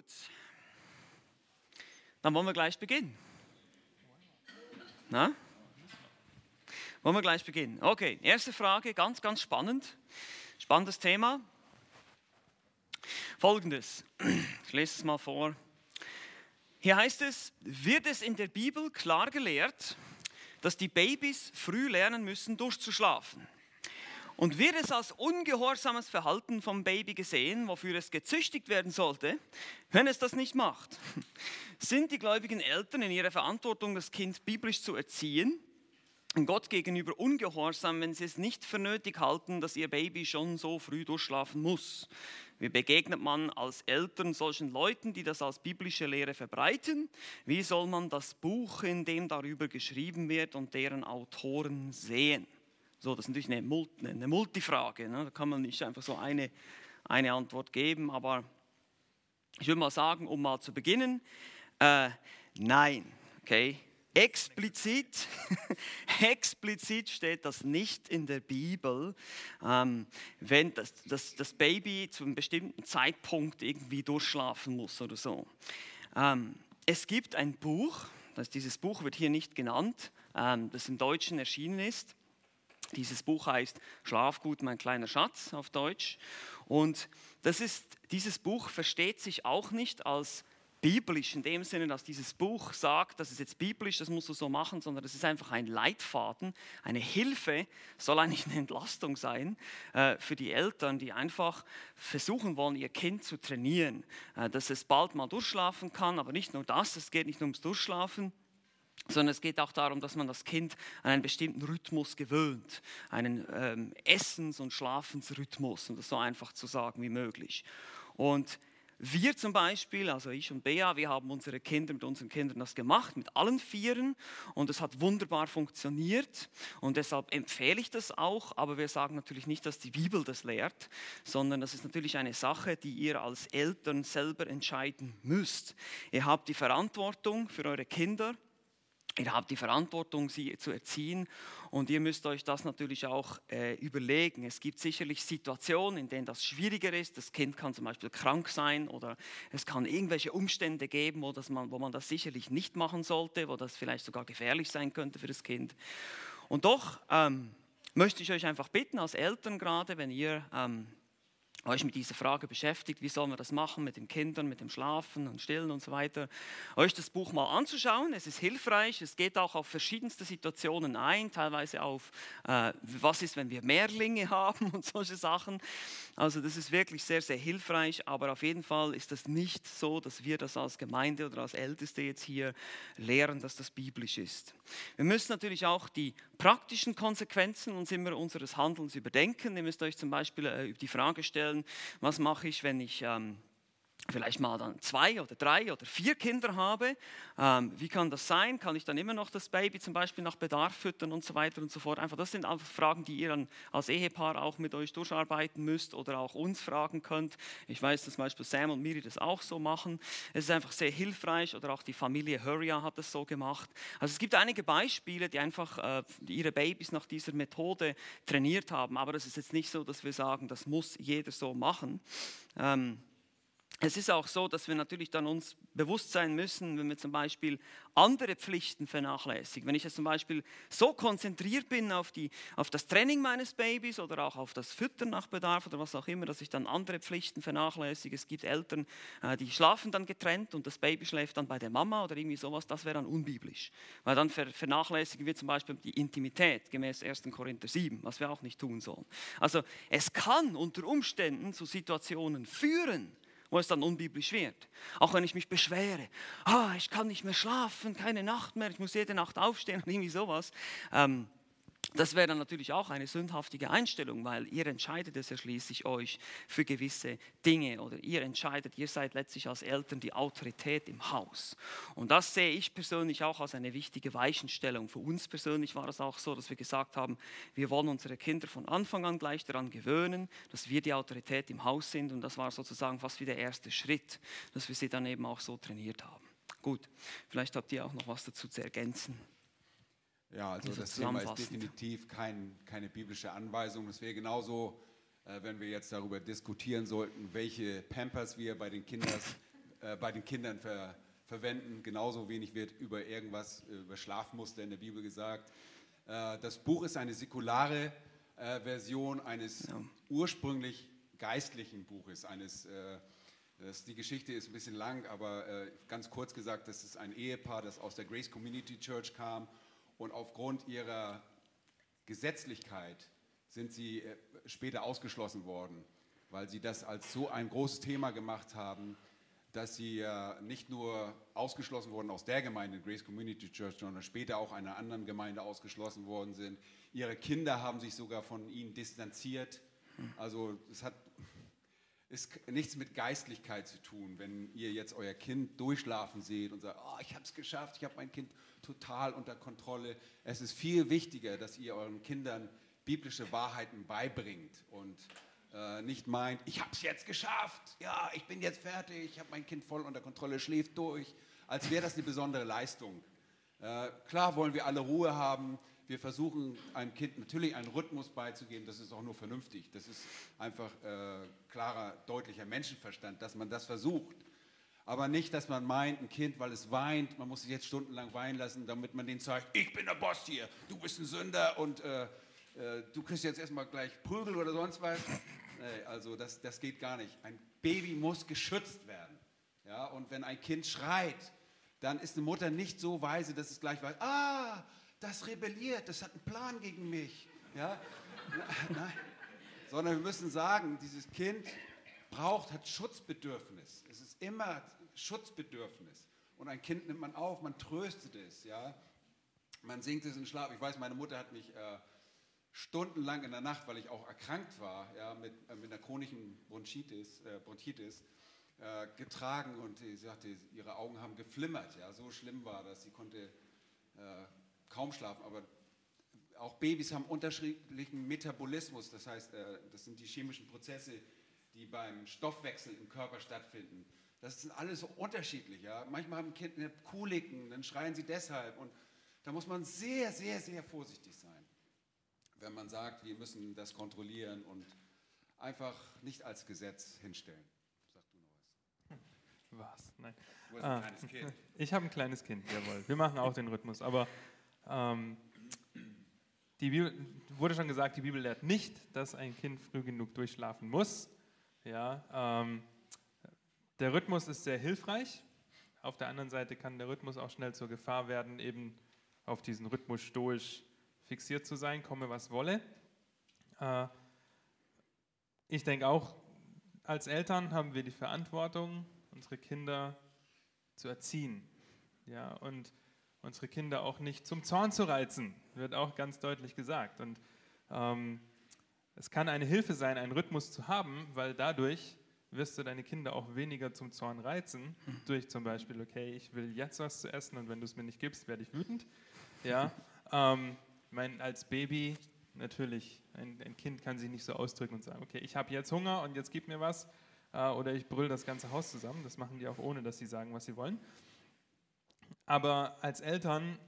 Gut, dann wollen wir gleich beginnen. Na? Wollen wir gleich beginnen? Okay, erste Frage, ganz, ganz spannend. Spannendes Thema. Folgendes, ich lese es mal vor. Hier heißt es, wird es in der Bibel klar gelehrt, dass die Babys früh lernen müssen, durchzuschlafen. Und wird es als ungehorsames Verhalten vom Baby gesehen, wofür es gezüchtigt werden sollte, wenn es das nicht macht? Sind die gläubigen Eltern in ihrer Verantwortung, das Kind biblisch zu erziehen? Gott gegenüber ungehorsam, wenn sie es nicht für nötig halten, dass ihr Baby schon so früh durchschlafen muss. Wie begegnet man als Eltern solchen Leuten, die das als biblische Lehre verbreiten? Wie soll man das Buch, in dem darüber geschrieben wird, und deren Autoren sehen? So, das ist natürlich eine, eine Multifrage. Ne? Da kann man nicht einfach so eine, eine Antwort geben, aber ich würde mal sagen, um mal zu beginnen, äh, nein, okay? Explizit, explizit steht das nicht in der Bibel, ähm, wenn das, das, das, Baby zu einem bestimmten Zeitpunkt irgendwie durchschlafen muss oder so. Ähm, es gibt ein Buch, das, dieses Buch wird hier nicht genannt, ähm, das im Deutschen erschienen ist. Dieses Buch heißt Schlafgut, mein kleiner Schatz auf Deutsch. Und das ist, dieses Buch versteht sich auch nicht als biblisch in dem Sinne, dass dieses Buch sagt, das ist jetzt biblisch, das musst du so machen, sondern es ist einfach ein Leitfaden, eine Hilfe, soll eigentlich eine Entlastung sein äh, für die Eltern, die einfach versuchen wollen, ihr Kind zu trainieren, äh, dass es bald mal durchschlafen kann, aber nicht nur das, es geht nicht nur ums Durchschlafen, sondern es geht auch darum, dass man das Kind an einen bestimmten Rhythmus gewöhnt, einen ähm, Essens- und Schlafensrhythmus, um das so einfach zu sagen wie möglich. Und wir zum Beispiel, also ich und Bea, wir haben unsere Kinder mit unseren Kindern das gemacht, mit allen Vieren. Und es hat wunderbar funktioniert. Und deshalb empfehle ich das auch, aber wir sagen natürlich nicht, dass die Bibel das lehrt, sondern das ist natürlich eine Sache, die ihr als Eltern selber entscheiden müsst. Ihr habt die Verantwortung für eure Kinder Ihr habt die Verantwortung, sie zu erziehen und ihr müsst euch das natürlich auch äh, überlegen. Es gibt sicherlich Situationen, in denen das schwieriger ist. Das Kind kann zum Beispiel krank sein oder es kann irgendwelche Umstände geben, wo, das man, wo man das sicherlich nicht machen sollte, wo das vielleicht sogar gefährlich sein könnte für das Kind. Und doch ähm, möchte ich euch einfach bitten, als Eltern gerade, wenn ihr ähm, euch mit dieser Frage beschäftigt, wie sollen wir das machen mit den Kindern, mit dem Schlafen und Stillen und so weiter, euch das Buch mal anzuschauen. Es ist hilfreich, es geht auch auf verschiedenste Situationen ein, teilweise auf, äh, was ist, wenn wir Mehrlinge haben und solche Sachen. Also das ist wirklich sehr, sehr hilfreich, aber auf jeden Fall ist das nicht so, dass wir das als Gemeinde oder als Älteste jetzt hier lehren, dass das biblisch ist. Wir müssen natürlich auch die praktischen Konsequenzen uns immer unseres Handelns überdenken. Ihr müsst euch zum Beispiel äh, die Frage stellen, was mache ich, wenn ich ähm, vielleicht mal dann zwei oder drei oder vier Kinder habe, ähm, wie kann das sein? Kann ich dann immer noch das Baby zum Beispiel nach Bedarf füttern und so weiter und so fort? Einfach, das sind einfach Fragen, die ihr dann als Ehepaar auch mit euch durcharbeiten müsst oder auch uns fragen könnt. Ich weiß, dass zum Beispiel Sam und Miri das auch so machen. Es ist einfach sehr hilfreich oder auch die Familie Hurria hat das so gemacht. Also es gibt einige Beispiele, die einfach äh, ihre Babys nach dieser Methode trainiert haben, aber es ist jetzt nicht so, dass wir sagen, das muss jeder so machen. Ähm, es ist auch so, dass wir natürlich dann uns bewusst sein müssen, wenn wir zum Beispiel andere Pflichten vernachlässigen. Wenn ich jetzt zum Beispiel so konzentriert bin auf, die, auf das Training meines Babys oder auch auf das Füttern nach Bedarf oder was auch immer, dass ich dann andere Pflichten vernachlässige. Es gibt Eltern, äh, die schlafen dann getrennt und das Baby schläft dann bei der Mama oder irgendwie sowas. Das wäre dann unbiblisch. Weil dann vernachlässigen wir zum Beispiel die Intimität gemäß 1. Korinther 7, was wir auch nicht tun sollen. Also es kann unter Umständen zu Situationen führen, wo es dann unbiblisch wird. Auch wenn ich mich beschwere, ah, ich kann nicht mehr schlafen, keine Nacht mehr, ich muss jede Nacht aufstehen und irgendwie sowas. Ähm, das wäre dann natürlich auch eine sündhaftige Einstellung, weil ihr entscheidet es ja schließlich euch für gewisse Dinge oder ihr entscheidet, ihr seid letztlich als Eltern die Autorität im Haus. Und das sehe ich persönlich auch als eine wichtige Weichenstellung. Für uns persönlich war es auch so, dass wir gesagt haben, wir wollen unsere Kinder von Anfang an gleich daran gewöhnen, dass wir die Autorität im Haus sind und das war sozusagen fast wie der erste Schritt, dass wir sie dann eben auch so trainiert haben. Gut, vielleicht habt ihr auch noch was dazu zu ergänzen. Ja, also das Thema ist definitiv kein, keine biblische Anweisung. Es wäre genauso, äh, wenn wir jetzt darüber diskutieren sollten, welche Pampers wir bei den Kindern äh, bei den Kindern ver, verwenden. Genauso wenig wird über irgendwas, äh, über Schlafmuster in der Bibel gesagt. Äh, das Buch ist eine säkulare äh, Version eines ja. ursprünglich geistlichen Buches, eines das, die Geschichte ist ein bisschen lang, aber äh, ganz kurz gesagt, das ist ein Ehepaar, das aus der Grace Community Church kam und aufgrund ihrer Gesetzlichkeit sind sie äh, später ausgeschlossen worden, weil sie das als so ein großes Thema gemacht haben, dass sie nicht nur ausgeschlossen wurden aus der Gemeinde, Grace Community Church, sondern später auch einer anderen Gemeinde ausgeschlossen worden sind. Ihre Kinder haben sich sogar von ihnen distanziert. Also es hat ist nichts mit Geistlichkeit zu tun, wenn ihr jetzt euer Kind durchschlafen seht und sagt, oh, ich habe es geschafft, ich habe mein Kind total unter Kontrolle. Es ist viel wichtiger, dass ihr euren Kindern biblische Wahrheiten beibringt und äh, nicht meint, ich habe es jetzt geschafft, ja, ich bin jetzt fertig, ich habe mein Kind voll unter Kontrolle, schläft durch, als wäre das eine besondere Leistung. Äh, klar wollen wir alle Ruhe haben, wir versuchen einem Kind natürlich einen Rhythmus beizugeben, das ist auch nur vernünftig. Das ist einfach äh, klarer, deutlicher Menschenverstand, dass man das versucht. Aber nicht, dass man meint, ein Kind, weil es weint, man muss es jetzt stundenlang weinen lassen, damit man denen zeigt, ich bin der Boss hier, du bist ein Sünder und äh, äh, du kriegst jetzt erstmal gleich Prügel oder sonst was. Nee, also das, das geht gar nicht. Ein Baby muss geschützt werden. Ja? Und wenn ein Kind schreit, dann ist eine Mutter nicht so weise, dass es gleich weiß, ah, das rebelliert, das hat einen Plan gegen mich. Ja? Nein. Sondern wir müssen sagen, dieses Kind braucht, hat Schutzbedürfnis. Es ist immer Schutzbedürfnis. Und ein Kind nimmt man auf, man tröstet es. Ja? Man singt es in Schlaf. Ich weiß, meine Mutter hat mich äh, stundenlang in der Nacht, weil ich auch erkrankt war, ja, mit, äh, mit einer chronischen Bronchitis, äh, Bronchitis äh, getragen und sie sagte, ihre Augen haben geflimmert. Ja? So schlimm war das. Sie konnte äh, kaum schlafen, aber auch Babys haben unterschiedlichen Metabolismus, das heißt, äh, das sind die chemischen Prozesse, die beim Stoffwechsel im Körper stattfinden. Das sind alles so unterschiedlich. Ja? Manchmal haben Kinder Kuliken, dann schreien sie deshalb. Und da muss man sehr, sehr, sehr vorsichtig sein, wenn man sagt, wir müssen das kontrollieren und einfach nicht als Gesetz hinstellen. Sag du noch was. Was? Nein. Du hast ein ah, kleines Kind. Ich habe ein kleines Kind, jawohl. Wir machen auch den Rhythmus, aber ähm, die Bibel, wurde schon gesagt, die Bibel lehrt nicht, dass ein Kind früh genug durchschlafen muss. Ja, ähm, der Rhythmus ist sehr hilfreich. Auf der anderen Seite kann der Rhythmus auch schnell zur Gefahr werden, eben auf diesen Rhythmus stoisch fixiert zu sein, komme was wolle. Äh, ich denke auch, als Eltern haben wir die Verantwortung, unsere Kinder zu erziehen. Ja, und unsere Kinder auch nicht zum Zorn zu reizen, wird auch ganz deutlich gesagt. Und ähm, es kann eine Hilfe sein, einen Rhythmus zu haben, weil dadurch wirst du deine Kinder auch weniger zum Zorn reizen, durch zum Beispiel, okay, ich will jetzt was zu essen und wenn du es mir nicht gibst, werde ich wütend. Ja, ähm, mein, als Baby natürlich, ein, ein, Kind kann sich nicht so ausdrücken und sagen, okay, ich habe jetzt Hunger und jetzt gib mir was. Äh, oder ich brüll das ganze Haus zusammen. Das machen die auch ohne, dass sie sagen, was sie wollen. Aber als Eltern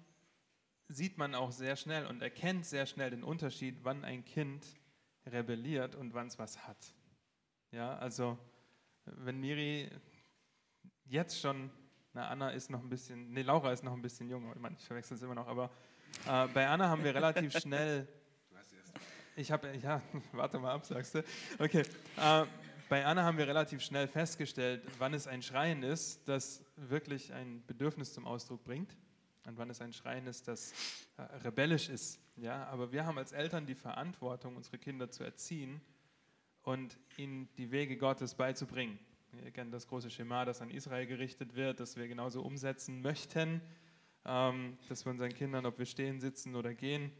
sieht man auch sehr schnell und erkennt sehr schnell den Unterschied, wann ein Kind rebelliert und wann es was hat. Ja, also wenn Miri jetzt schon, na Anna ist noch ein bisschen, nee, Laura ist noch ein bisschen jung, ich verwechsel es immer noch, aber äh, bei Anna haben wir relativ schnell, ich habe, ja, warte mal ab, sagst du, okay, äh, bei Anna haben wir relativ schnell festgestellt, wann es ein Schreien ist, das wirklich ein Bedürfnis zum Ausdruck bringt und wann es ein Schreien ist, das äh, rebellisch ist. Ja, aber wir haben als Eltern die Verantwortung, unsere Kinder zu erziehen und ihnen die Wege Gottes beizubringen. Ihr kennt das große Schema, das an Israel gerichtet wird, das wir genauso umsetzen möchten, ähm, dass wir unseren Kindern, ob wir stehen, sitzen oder gehen,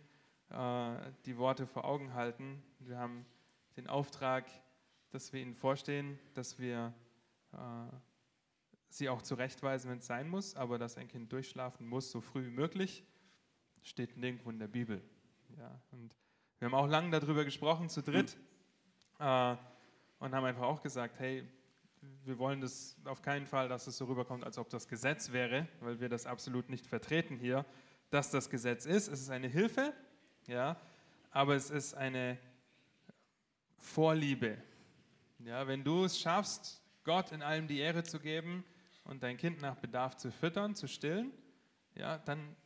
äh, die Worte vor Augen halten. Wir haben den Auftrag, dass wir ihnen vorstehen, dass wir äh, sie auch zurechtweisen, wenn es sein muss, aber dass ein Kind durchschlafen muss, so früh wie möglich, steht nirgendwo in der Bibel. Ja, und wir haben auch lange darüber gesprochen, zu dritt, äh, und haben einfach auch gesagt, hey, wir wollen das auf keinen Fall, dass es so rüberkommt, als ob das Gesetz wäre, weil wir das absolut nicht vertreten hier, dass das Gesetz ist. Es ist eine Hilfe, ja, aber es ist eine Vorliebe, ja, wenn du es schaffst, Gott in allem die Ehre zu geben und dein Kind nach Bedarf zu füttern, zu stillen, ja, dann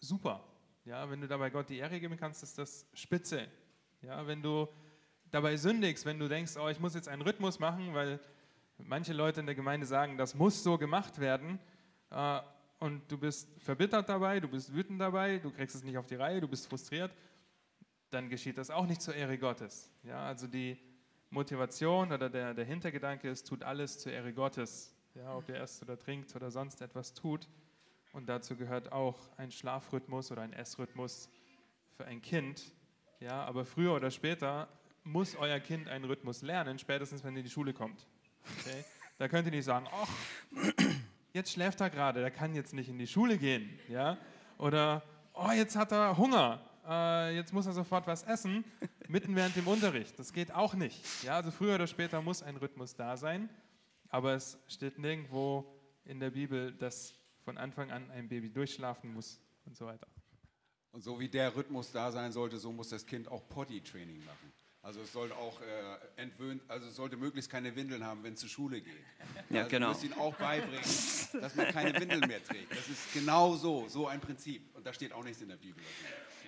super. Ja, wenn du dabei Gott die Ehre geben kannst, ist das spitze. Ja, wenn du dabei sündigst, wenn du denkst, oh, ich muss jetzt einen Rhythmus machen, weil manche Leute in der Gemeinde sagen, das muss so gemacht werden, äh, und du bist verbittert dabei, du bist wütend dabei, du kriegst es nicht auf die Reihe, du bist frustriert, dann geschieht das auch nicht zur Ehre Gottes. Ja, also die Motivation oder der, der Hintergedanke ist, tut alles zur Ehre Gottes. Ja, ob ihr esst oder trinkt oder sonst etwas tut. Und dazu gehört auch ein Schlafrhythmus oder ein Essrhythmus für ein Kind. Ja, aber früher oder später muss euer Kind einen Rhythmus lernen, spätestens wenn ihr in die Schule kommt. Okay? Da könnt ihr nicht sagen, ach, jetzt schläft er gerade, der kann jetzt nicht in die Schule gehen. Ja? Oder, oh, jetzt hat er Hunger, äh, jetzt muss er sofort was essen, mitten während dem Unterricht. Das geht auch nicht. Ja? Also früher oder später muss ein Rhythmus da sein, aber es steht nirgendwo in der Bibel, dass von Anfang an ein Baby durchschlafen muss und so weiter. Und so wie der Rhythmus da sein sollte, so muss das Kind auch Potty-Training machen. Also es sollte auch äh, entwöhnt, also es sollte möglichst keine Windeln haben, wenn es zur Schule geht. Ja, also genau. Du musst ihn auch beibringen, dass man keine Windeln mehr trägt. Das ist genau so, so ein Prinzip. Und da steht auch nichts in der Bibel.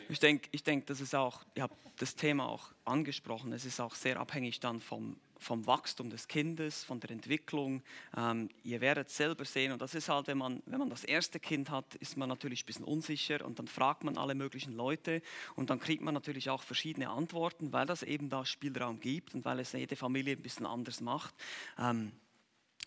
Ich denke, ich denk, das ist auch, ich habe das Thema auch angesprochen, es ist auch sehr abhängig dann vom, vom Wachstum des Kindes, von der Entwicklung. Ähm, ihr werdet selber sehen, und das ist halt, wenn man, wenn man das erste Kind hat, ist man natürlich ein bisschen unsicher und dann fragt man alle möglichen Leute und dann kriegt man natürlich auch verschiedene Antworten, weil das eben da Spielraum gibt und weil es jede Familie ein bisschen anders macht. Ähm,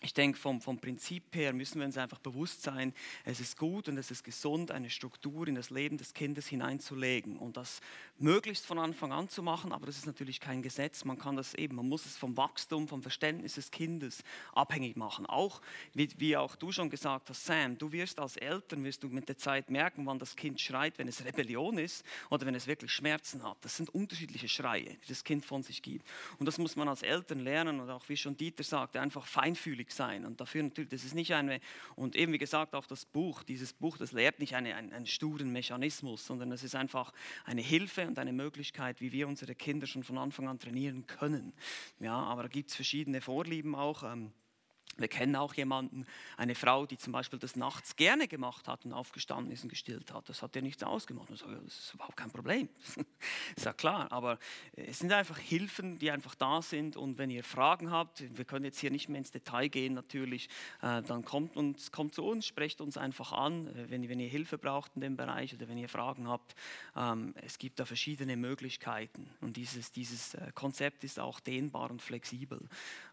ich denke, vom, vom Prinzip her müssen wir uns einfach bewusst sein, es ist gut und es ist gesund, eine Struktur in das Leben des Kindes hineinzulegen und das möglichst von Anfang an zu machen, aber das ist natürlich kein Gesetz. Man kann das eben, man muss es vom Wachstum, vom Verständnis des Kindes abhängig machen. Auch, wie, wie auch du schon gesagt hast, Sam, du wirst als Eltern, wirst du mit der Zeit merken, wann das Kind schreit, wenn es Rebellion ist oder wenn es wirklich Schmerzen hat. Das sind unterschiedliche Schreie, die das Kind von sich gibt. Und das muss man als Eltern lernen und auch, wie schon Dieter sagte, einfach feinfühlig sein. Und dafür natürlich, das ist nicht eine, und eben wie gesagt, auch das Buch, dieses Buch, das lehrt nicht eine, einen, einen sturen Mechanismus, sondern es ist einfach eine Hilfe und eine Möglichkeit, wie wir unsere Kinder schon von Anfang an trainieren können. Ja, aber da gibt es verschiedene Vorlieben auch. Ähm, wir kennen auch jemanden, eine Frau, die zum Beispiel das nachts gerne gemacht hat und aufgestanden ist und gestillt hat. Das hat ja nichts ausgemacht. Das ist überhaupt kein Problem. ist ja klar. Aber es sind einfach Hilfen, die einfach da sind. Und wenn ihr Fragen habt, wir können jetzt hier nicht mehr ins Detail gehen natürlich, äh, dann kommt, uns, kommt zu uns, sprecht uns einfach an, äh, wenn, wenn ihr Hilfe braucht in dem Bereich oder wenn ihr Fragen habt. Ähm, es gibt da verschiedene Möglichkeiten. Und dieses, dieses äh, Konzept ist auch dehnbar und flexibel.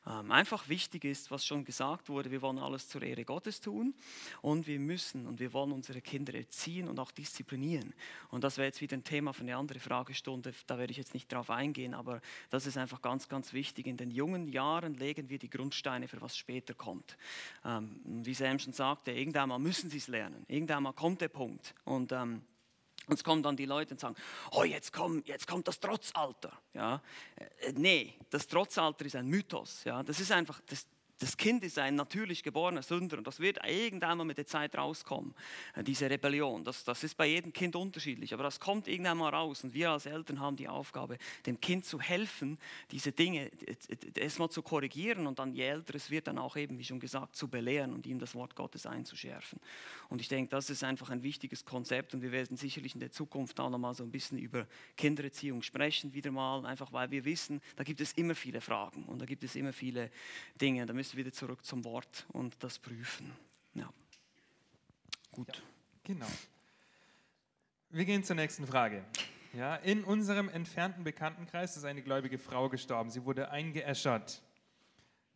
Ähm, einfach wichtig ist, was schon gesagt wurde, wir wollen alles zur Ehre Gottes tun und wir müssen und wir wollen unsere Kinder erziehen und auch disziplinieren. Und das wäre jetzt wieder ein Thema für eine andere Fragestunde, da werde ich jetzt nicht drauf eingehen, aber das ist einfach ganz, ganz wichtig. In den jungen Jahren legen wir die Grundsteine für was später kommt. Ähm, wie Sam schon sagte, irgendwann mal müssen sie es lernen, irgendwann mal kommt der Punkt und ähm, und es kommen dann die Leute und sagen, oh, jetzt, komm, jetzt kommt das Trotzalter. Ja? Äh, nee, das Trotzalter ist ein Mythos. Ja? Das ist einfach, das, das Kind ist ein natürlich geborener Sünder und das wird irgendwann mal mit der Zeit rauskommen, äh, diese Rebellion. Das, das ist bei jedem Kind unterschiedlich, aber das kommt irgendwann mal raus und wir als Eltern haben die Aufgabe, dem Kind zu helfen, diese Dinge erstmal zu korrigieren und dann je älter es wird, dann auch eben, wie schon gesagt, zu belehren und ihm das Wort Gottes einzuschärfen. Und ich denke, das ist einfach ein wichtiges Konzept und wir werden sicherlich in der Zukunft auch nochmal so ein bisschen über Kindererziehung sprechen, wieder mal, einfach weil wir wissen, da gibt es immer viele Fragen und da gibt es immer viele Dinge, da müssen wir wieder zurück zum Wort und das prüfen. Ja. Gut. Ja, genau. Wir gehen zur nächsten Frage. Ja, in unserem entfernten Bekanntenkreis ist eine gläubige Frau gestorben. Sie wurde eingeäschert.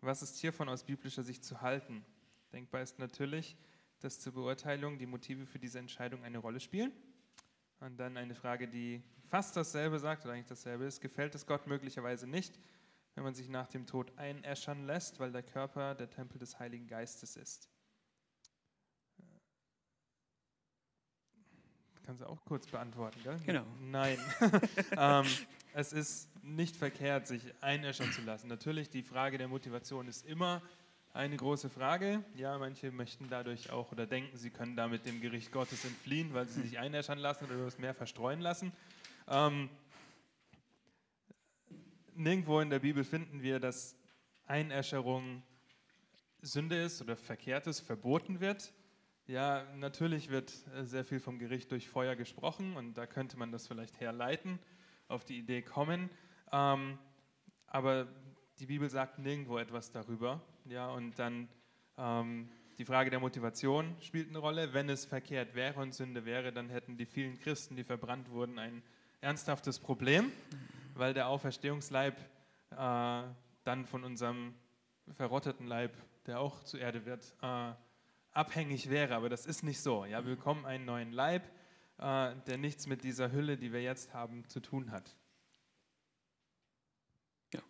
Was ist hiervon aus biblischer Sicht zu halten? Denkbar ist natürlich, dass zur Beurteilung die Motive für diese Entscheidung eine Rolle spielen. Und dann eine Frage, die fast dasselbe sagt oder eigentlich dasselbe ist. Gefällt es Gott möglicherweise nicht, wenn man sich nach dem Tod einäschern lässt, weil der Körper der Tempel des Heiligen Geistes ist. Kannst du auch kurz beantworten, gell? Genau. Nein. ähm, es ist nicht verkehrt, sich einäschern zu lassen. Natürlich, die Frage der Motivation ist immer eine große Frage. Ja, manche möchten dadurch auch oder denken, sie können damit dem Gericht Gottes entfliehen, weil sie sich einäschern lassen oder das Meer verstreuen lassen. Ähm, nirgendwo in der Bibel finden wir, dass Einäscherung Sünde ist oder Verkehrtes verboten wird. Ja, natürlich wird äh, sehr viel vom Gericht durch Feuer gesprochen und da könnte man das vielleicht herleiten, auf die Idee kommen. Ähm, aber die Bibel sagt nirgendwo etwas darüber. Ja, und dann ähm, die Frage der Motivation spielt eine Rolle. Wenn es verkehrt wäre und Sünde wäre, dann hätten die vielen Christen, die verbrannt wurden, ein ernsthaftes Problem, weil der Auferstehungsleib äh, dann von unserem verrotteten Leib, der auch zu Erde wird, äh, abhängig wäre. Aber das ist nicht so. Ja, wir bekommen einen neuen Leib, äh, der nichts mit dieser Hülle, die wir jetzt haben, zu tun hat. Ja,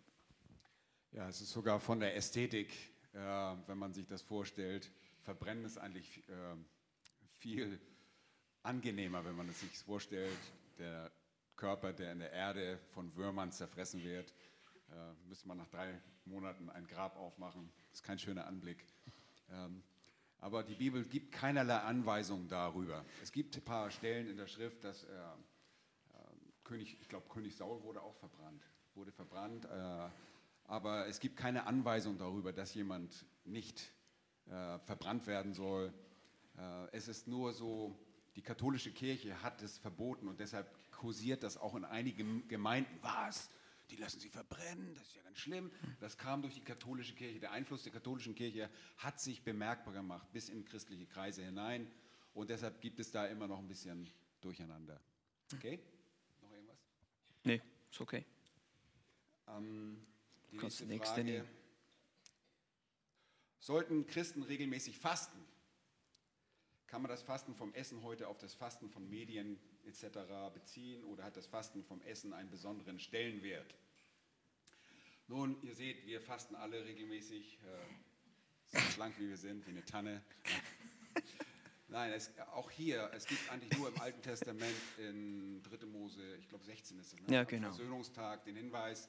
ja es ist sogar von der Ästhetik, äh, wenn man sich das vorstellt, Verbrennen ist eigentlich äh, viel angenehmer, wenn man es sich vorstellt. Der Körper, der in der Erde von Würmern zerfressen wird, äh, müsste man nach drei Monaten ein Grab aufmachen. Das ist kein schöner Anblick. Ähm, aber die Bibel gibt keinerlei Anweisungen darüber. Es gibt ein paar Stellen in der Schrift, dass äh, äh, König, ich glaube, König Saul wurde auch verbrannt, wurde verbrannt. Äh, aber es gibt keine Anweisung darüber, dass jemand nicht äh, verbrannt werden soll. Äh, es ist nur so, die katholische Kirche hat es verboten und deshalb kursiert das auch in einigen Gemeinden. Was? die lassen sie verbrennen, das ist ja ganz schlimm. Das kam durch die katholische Kirche. Der Einfluss der katholischen Kirche hat sich bemerkbar gemacht bis in christliche Kreise hinein. Und deshalb gibt es da immer noch ein bisschen Durcheinander. Okay? Noch irgendwas? Nee, ist okay. Ähm, die nächste, nächste Frage. Nehmen. Sollten Christen regelmäßig fasten? Kann man das Fasten vom Essen heute auf das Fasten von Medien etc. beziehen oder hat das Fasten vom Essen einen besonderen Stellenwert? Nun, ihr seht, wir fasten alle regelmäßig, äh, so schlank wie wir sind, wie eine Tanne. Nein, es, auch hier, es gibt eigentlich nur im Alten Testament in 3. Mose, ich glaube 16 ist es, ne? ja, genau. am Versöhnungstag den Hinweis,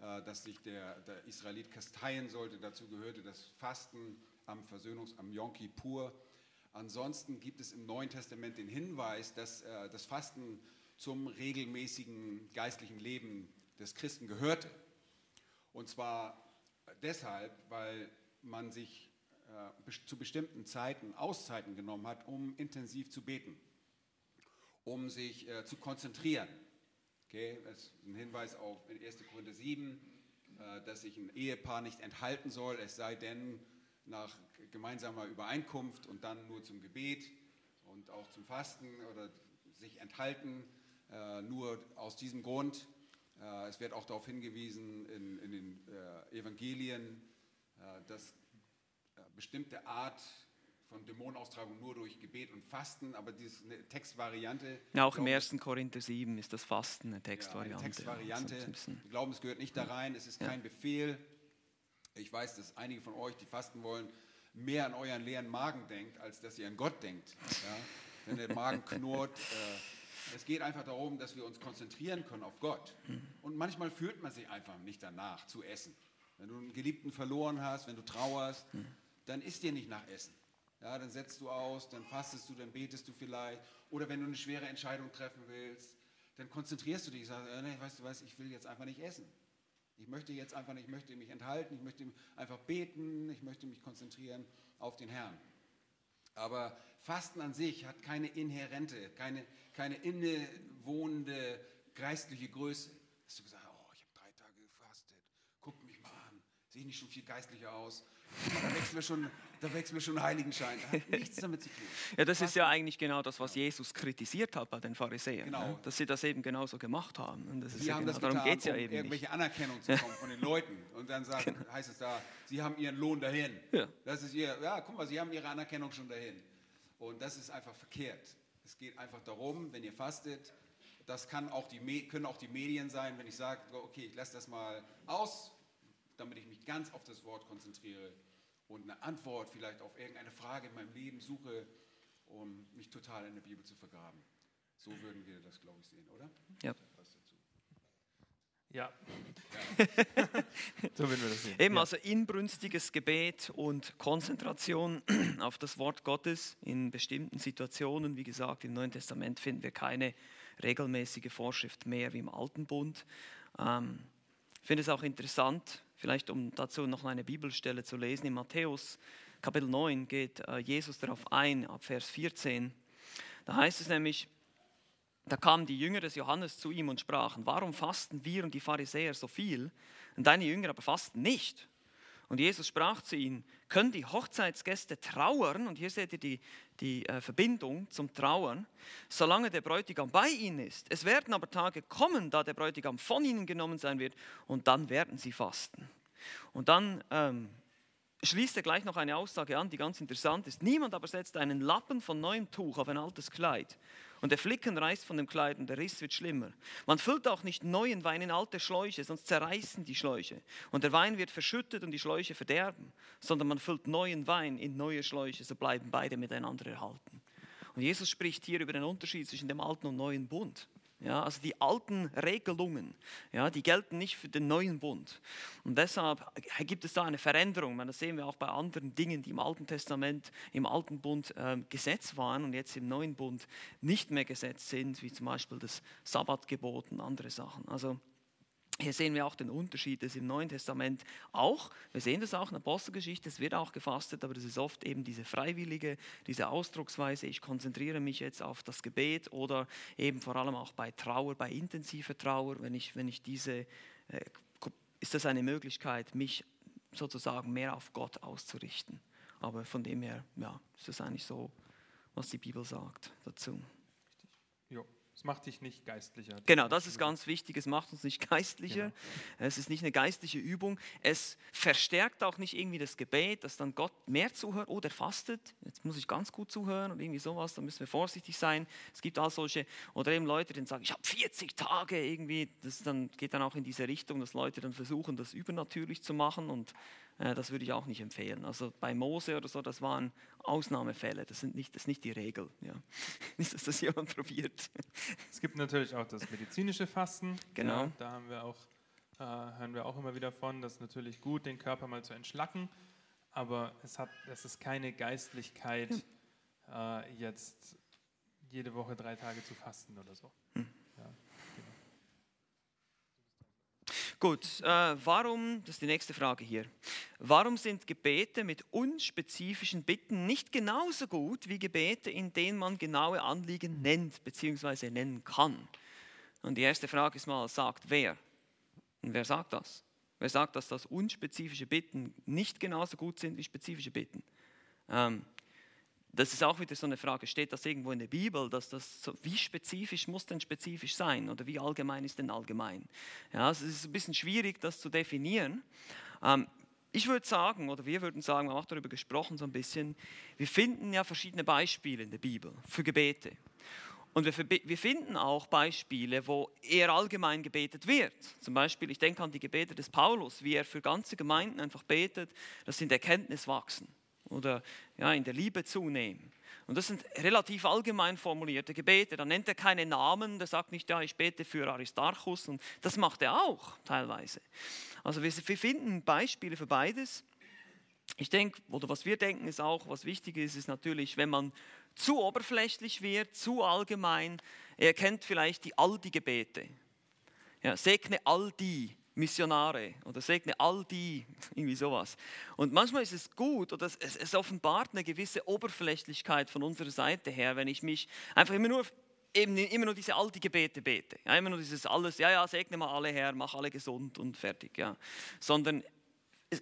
äh, dass sich der, der Israelit kasteien sollte. Dazu gehörte das Fasten am Versöhnungs-, am Yom Kippur. Ansonsten gibt es im Neuen Testament den Hinweis, dass äh, das Fasten zum regelmäßigen geistlichen Leben des Christen gehörte. Und zwar deshalb, weil man sich äh, zu bestimmten Zeiten Auszeiten genommen hat, um intensiv zu beten, um sich äh, zu konzentrieren. Okay, das ist ein Hinweis auf 1. Korinther 7, äh, dass sich ein Ehepaar nicht enthalten soll, es sei denn, nach gemeinsamer Übereinkunft und dann nur zum Gebet und auch zum Fasten oder sich enthalten, äh, nur aus diesem Grund. Äh, es wird auch darauf hingewiesen in, in den äh, Evangelien, äh, dass äh, bestimmte Art von Dämonenaustragung nur durch Gebet und Fasten, aber diese eine Textvariante. Ja, auch im 1. Korinther 7 ist das Fasten eine Textvariante. Ja, eine Textvariante. Wir glauben, es gehört nicht da rein, es ist kein Befehl, ich weiß, dass einige von euch, die fasten wollen, mehr an euren leeren Magen denkt, als dass ihr an Gott denkt. Ja? Wenn der Magen knurrt. Äh, es geht einfach darum, dass wir uns konzentrieren können auf Gott. Und manchmal fühlt man sich einfach nicht danach zu essen. Wenn du einen Geliebten verloren hast, wenn du trauerst, dann isst dir nicht nach Essen. Ja, dann setzt du aus, dann fastest du, dann betest du vielleicht. Oder wenn du eine schwere Entscheidung treffen willst, dann konzentrierst du dich sagst, äh, weißt du was, ich will jetzt einfach nicht essen. Ich möchte jetzt einfach nicht, ich möchte mich enthalten, ich möchte einfach beten, ich möchte mich konzentrieren auf den Herrn. Aber Fasten an sich hat keine inhärente, keine, keine innewohnende geistliche Größe. Hast du gesagt, oh, ich habe drei Tage gefastet, guck mich mal an, sehe ich nicht schon viel geistlicher aus? Da wächst mir schon, da wächst mir schon Heiligenschein. Das hat nichts damit zu tun. Ja, das ist ja eigentlich genau das, was Jesus kritisiert hat bei den Pharisäern. Genau. Ne? Dass sie das eben genauso gemacht haben. Und das ist sie ja haben genau, das darum geht es ja um eben irgendwelche nicht. Anerkennung zu bekommen von den Leuten. Und dann sagt, genau. heißt es da, sie haben ihren Lohn dahin. Ja. Das ist ihr, ja, guck mal, sie haben ihre Anerkennung schon dahin. Und das ist einfach verkehrt. Es geht einfach darum, wenn ihr fastet, das kann auch die, können auch die Medien sein, wenn ich sage, okay, ich lasse das mal aus, damit ich mich ganz auf das Wort konzentriere und eine Antwort vielleicht auf irgendeine Frage in meinem Leben suche, um mich total in der Bibel zu vergraben. So würden wir das, glaube ich, sehen, oder? Ja. Ja. so würden wir das sehen. Eben, ja. also inbrünstiges Gebet und Konzentration auf das Wort Gottes in bestimmten Situationen. Wie gesagt, im Neuen Testament finden wir keine regelmäßige Vorschrift mehr wie im Alten Bund. Ähm, ich finde es auch interessant, vielleicht um dazu noch eine Bibelstelle zu lesen, in Matthäus Kapitel 9 geht äh, Jesus darauf ein, ab Vers 14. Da heißt es nämlich, da kamen die Jünger des Johannes zu ihm und sprachen, warum fasten wir und die Pharisäer so viel und deine Jünger aber fasten nicht? Und Jesus sprach zu ihnen, können die Hochzeitsgäste trauern, und hier seht ihr die, die äh, Verbindung zum Trauern, solange der Bräutigam bei ihnen ist. Es werden aber Tage kommen, da der Bräutigam von ihnen genommen sein wird, und dann werden sie fasten. Und dann ähm, schließt er gleich noch eine Aussage an, die ganz interessant ist. Niemand aber setzt einen Lappen von neuem Tuch auf ein altes Kleid und der Flicken reißt von dem Kleid und der Riss wird schlimmer. Man füllt auch nicht neuen Wein in alte Schläuche, sonst zerreißen die Schläuche. Und der Wein wird verschüttet und die Schläuche verderben, sondern man füllt neuen Wein in neue Schläuche, so bleiben beide miteinander erhalten. Und Jesus spricht hier über den Unterschied zwischen dem alten und neuen Bund. Ja, also die alten Regelungen, ja, die gelten nicht für den neuen Bund. Und deshalb gibt es da eine Veränderung. Das sehen wir auch bei anderen Dingen, die im Alten Testament, im Alten Bund äh, Gesetz waren und jetzt im neuen Bund nicht mehr Gesetz sind, wie zum Beispiel das Sabbatgebot und andere Sachen. Also hier sehen wir auch den Unterschied, dass im Neuen Testament auch, wir sehen das auch in der Apostelgeschichte, es wird auch gefastet, aber das ist oft eben diese freiwillige, diese Ausdrucksweise, ich konzentriere mich jetzt auf das Gebet oder eben vor allem auch bei Trauer, bei intensiver Trauer, wenn ich, wenn ich diese, äh, ist das eine Möglichkeit, mich sozusagen mehr auf Gott auszurichten. Aber von dem her, ja, ist das eigentlich so, was die Bibel sagt dazu. Es macht dich nicht geistlicher. Genau, das ist ganz wichtig. Es macht uns nicht geistlicher. Genau. Es ist nicht eine geistliche Übung. Es verstärkt auch nicht irgendwie das Gebet, dass dann Gott mehr zuhört. Oh, der fastet. Jetzt muss ich ganz gut zuhören und irgendwie sowas. Da müssen wir vorsichtig sein. Es gibt all solche, oder eben Leute, die sagen, ich habe 40 Tage irgendwie. Das dann, geht dann auch in diese Richtung, dass Leute dann versuchen, das übernatürlich zu machen und das würde ich auch nicht empfehlen. Also bei Mose oder so, das waren Ausnahmefälle, das, sind nicht, das ist nicht die Regel. Ja. Nicht, dass das jemand probiert. Es gibt natürlich auch das medizinische Fasten. Genau. Ja, da haben wir auch, äh, hören wir auch immer wieder von, das ist natürlich gut, den Körper mal zu entschlacken, aber es, hat, es ist keine Geistlichkeit, äh, jetzt jede Woche drei Tage zu fasten oder so. Hm. Ja. Gut, äh, warum, das ist die nächste Frage hier, warum sind Gebete mit unspezifischen Bitten nicht genauso gut wie Gebete, in denen man genaue Anliegen nennt bzw. nennen kann? Und die erste Frage ist mal, sagt wer? Und wer sagt das? Wer sagt, dass das unspezifische Bitten nicht genauso gut sind wie spezifische Bitten? Ähm, das ist auch wieder so eine Frage, steht das irgendwo in der Bibel, dass das so, wie spezifisch muss denn spezifisch sein oder wie allgemein ist denn allgemein? Ja, es ist ein bisschen schwierig, das zu definieren. Ähm, ich würde sagen, oder wir würden sagen, wir haben auch darüber gesprochen so ein bisschen, wir finden ja verschiedene Beispiele in der Bibel für Gebete. Und wir, wir finden auch Beispiele, wo eher allgemein gebetet wird. Zum Beispiel, ich denke an die Gebete des Paulus, wie er für ganze Gemeinden einfach betet, dass sie in der Erkenntnis wachsen oder ja, in der Liebe zunehmen. Und das sind relativ allgemein formulierte Gebete. Da nennt er keine Namen, der sagt nicht, ja, ich bete für Aristarchus. Und das macht er auch teilweise. Also wir, finden Beispiele für beides. Ich denke, oder was wir denken, ist auch, was wichtig ist, ist natürlich, wenn man zu oberflächlich wird, zu allgemein, er kennt vielleicht die Aldi-Gebete. Ja, segne all die, Missionare oder segne all die, irgendwie sowas. Und manchmal ist es gut oder es, es, offenbart eine gewisse Oberflächlichkeit von unserer Seite her, wenn ich mich einfach immer nur eben immer nur diese alte Gebete bete. Ja, immer nur dieses alles, ja, ja, segne mal alle her, mach alle gesund und fertig. Ja. Sondern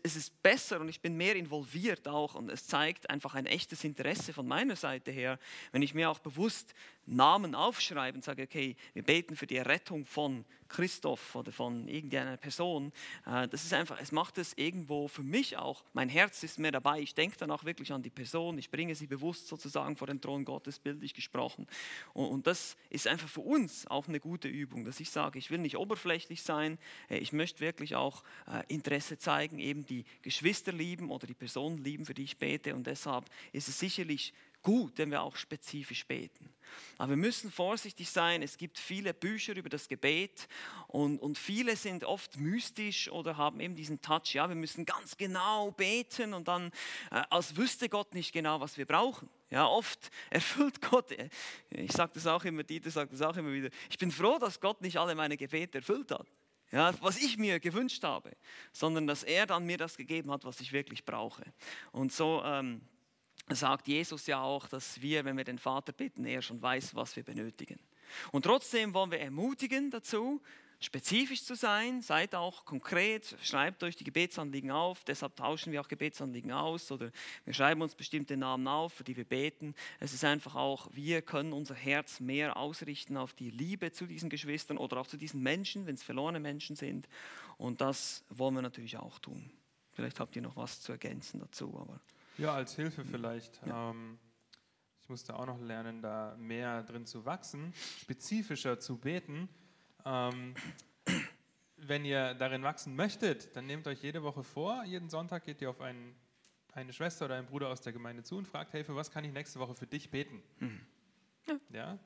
es ist besser und ich bin mehr involviert auch und es zeigt einfach ein echtes Interesse von meiner Seite her, wenn ich mir auch bewusst Namen aufschreibe und sage, okay, wir beten für die Errettung von Christoph oder von irgendeiner Person. Äh, das ist einfach, es macht es irgendwo für mich auch, mein Herz ist mehr dabei, ich denke dann auch wirklich an die Person, ich bringe sie bewusst sozusagen vor den Thron Gottes, bildlich gesprochen. Und das ist einfach für uns auch eine gute Übung, dass ich sage, ich will nicht oberflächlich sein, äh, ich möchte wirklich auch äh, Interesse zeigen, eben die Geschwister lieben oder die Person lieben, für die ich bete und deshalb ist es sicherlich gut, wenn wir auch spezifisch beten. Aber wir müssen vorsichtig sein. Es gibt viele Bücher über das Gebet und, und viele sind oft mystisch oder haben eben diesen Touch, ja, wir müssen ganz genau beten und dann, äh, als wüsste Gott nicht genau, was wir brauchen. Ja, oft erfüllt Gott, äh, ich sage das auch immer, Dieter sagt das auch immer wieder, ich bin froh, dass Gott nicht alle meine Gebete erfüllt hat. ja, was ich mir gewünscht habe, sondern dass er dann mir das gegeben hat, was ich wirklich brauche. Und so ähm, sagt Jesus ja auch, dass wir, wenn wir den Vater bitten, er schon weiß, was wir benötigen. Und trotzdem wollen wir ermutigen dazu, spezifisch zu sein, seid auch konkret, schreibt euch die Gebetsanliegen auf, deshalb tauschen wir auch Gebetsanliegen aus oder wir schreiben uns bestimmte Namen auf, für die wir beten. Es ist einfach auch, wir können unser Herz mehr ausrichten auf die Liebe zu diesen Geschwistern oder auch zu diesen Menschen, wenn es verlorene Menschen sind. Und das wollen wir natürlich auch tun. Vielleicht habt ihr noch was zu ergänzen dazu. Aber ja, als Hilfe vielleicht. Ja. Ähm, ich musste auch noch lernen, da mehr drin zu wachsen, spezifischer zu beten ähm, wenn ihr darin wachsen möchtet, dann nehmt euch jede Woche vor, jeden Sonntag geht ihr auf einen, eine Schwester oder einen Bruder aus der Gemeinde zu und fragt, hey, für was kann ich nächste Woche für dich beten? Mhm. Ja.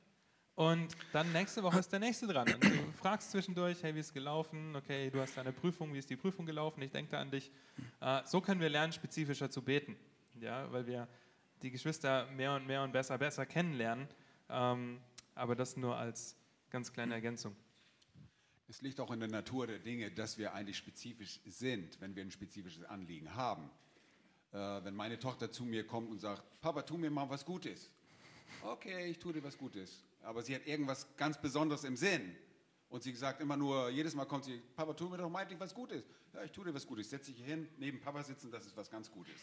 Und dann nächste Woche ist der nächste dran. Und du fragst zwischendurch, hey, wie ist es gelaufen? Okay, du hast eine Prüfung, wie ist die Prüfung gelaufen? Ich denke da an dich. Äh, so können wir lernen, spezifischer zu beten. Ja, weil wir die Geschwister mehr und mehr und besser, besser kennenlernen. Ähm, aber das nur als ganz kleine Ergänzung. Es liegt auch in der Natur der Dinge, dass wir eigentlich spezifisch sind, wenn wir ein spezifisches Anliegen haben. Äh, wenn meine Tochter zu mir kommt und sagt, Papa, tu mir mal was Gutes. Okay, ich tue dir was Gutes. Aber sie hat irgendwas ganz Besonderes im Sinn. Und sie sagt immer nur, jedes Mal kommt sie, Papa, tu mir doch mal was Gutes. Ja, ich tue dir was Gutes. Setz dich hin, neben Papa sitzen, das ist was ganz Gutes.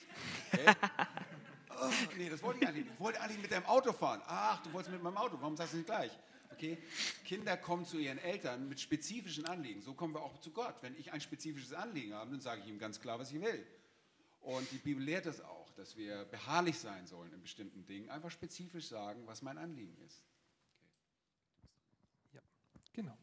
Okay? oh, nee, das wollte ich eigentlich nicht. Ich wollte eigentlich mit deinem Auto fahren. Ach, du wolltest mit meinem Auto. Warum sagst du nicht gleich? Okay? Kinder kommen zu ihren Eltern mit spezifischen Anliegen. So kommen wir auch zu Gott. Wenn ich ein spezifisches Anliegen habe, dann sage ich ihm ganz klar, was ich will. Und die Bibel lehrt es auch, dass wir beharrlich sein sollen in bestimmten Dingen, einfach spezifisch sagen, was mein Anliegen ist. Okay. Ja, genau.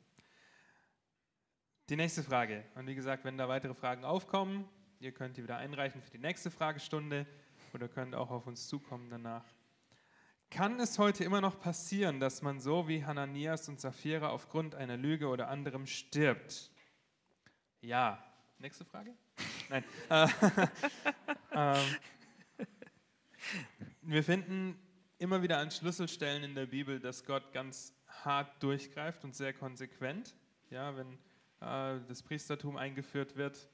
Die nächste Frage. Und wie gesagt, wenn da weitere Fragen aufkommen, ihr könnt die wieder einreichen für die nächste Fragestunde oder könnt auch auf uns zukommen danach. Kann es heute immer noch passieren, dass man so wie Hananias und Sapphira aufgrund einer Lüge oder anderem stirbt? Ja. Nächste Frage? Nein. Äh, ähm, wir finden immer wieder an Schlüsselstellen in der Bibel, dass Gott ganz hart durchgreift und sehr konsequent. Ja, wenn äh, das Priestertum eingeführt wird,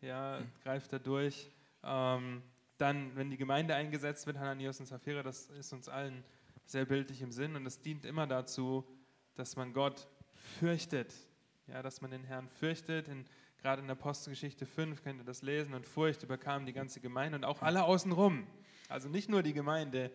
ja, greift er durch. Ähm, dann, wenn die Gemeinde eingesetzt wird, Hananias und Sapphira, das ist uns allen sehr bildlich im Sinn und es dient immer dazu, dass man Gott fürchtet. Ja, dass man den Herrn fürchtet. In, gerade in der Apostelgeschichte 5 könnt ihr das lesen und Furcht überkam die ganze Gemeinde und auch alle außenrum. Also nicht nur die Gemeinde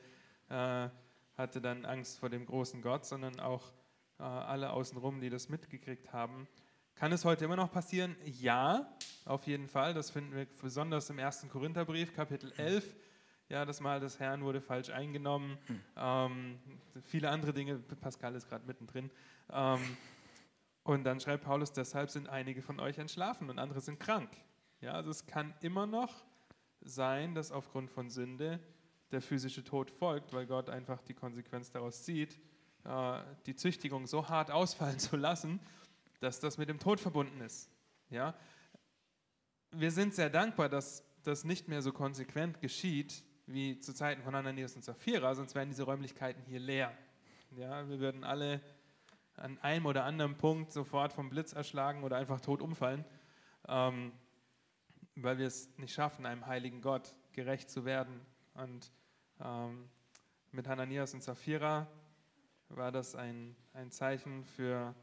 äh, hatte dann Angst vor dem großen Gott, sondern auch äh, alle außenrum, die das mitgekriegt haben. Kann es heute immer noch passieren? Ja, auf jeden Fall. Das finden wir besonders im ersten Korintherbrief, Kapitel 11. Ja, das Mal des Herrn wurde falsch eingenommen. Hm. Ähm, viele andere Dinge, Pascal ist gerade mittendrin. Ähm, und dann schreibt Paulus, deshalb sind einige von euch entschlafen und andere sind krank. Ja, also es kann immer noch sein, dass aufgrund von Sünde der physische Tod folgt, weil Gott einfach die Konsequenz daraus zieht, äh, die Züchtigung so hart ausfallen zu lassen, dass das mit dem Tod verbunden ist. Ja? Wir sind sehr dankbar, dass das nicht mehr so konsequent geschieht wie zu Zeiten von Ananias und Sapphira, sonst wären diese Räumlichkeiten hier leer. Ja, wir würden alle an einem oder anderen Punkt sofort vom Blitz erschlagen oder einfach tot umfallen, ähm, weil wir es nicht schaffen, einem heiligen Gott gerecht zu werden. Und ähm, mit Hananias und Sapphira war das ein, ein Zeichen für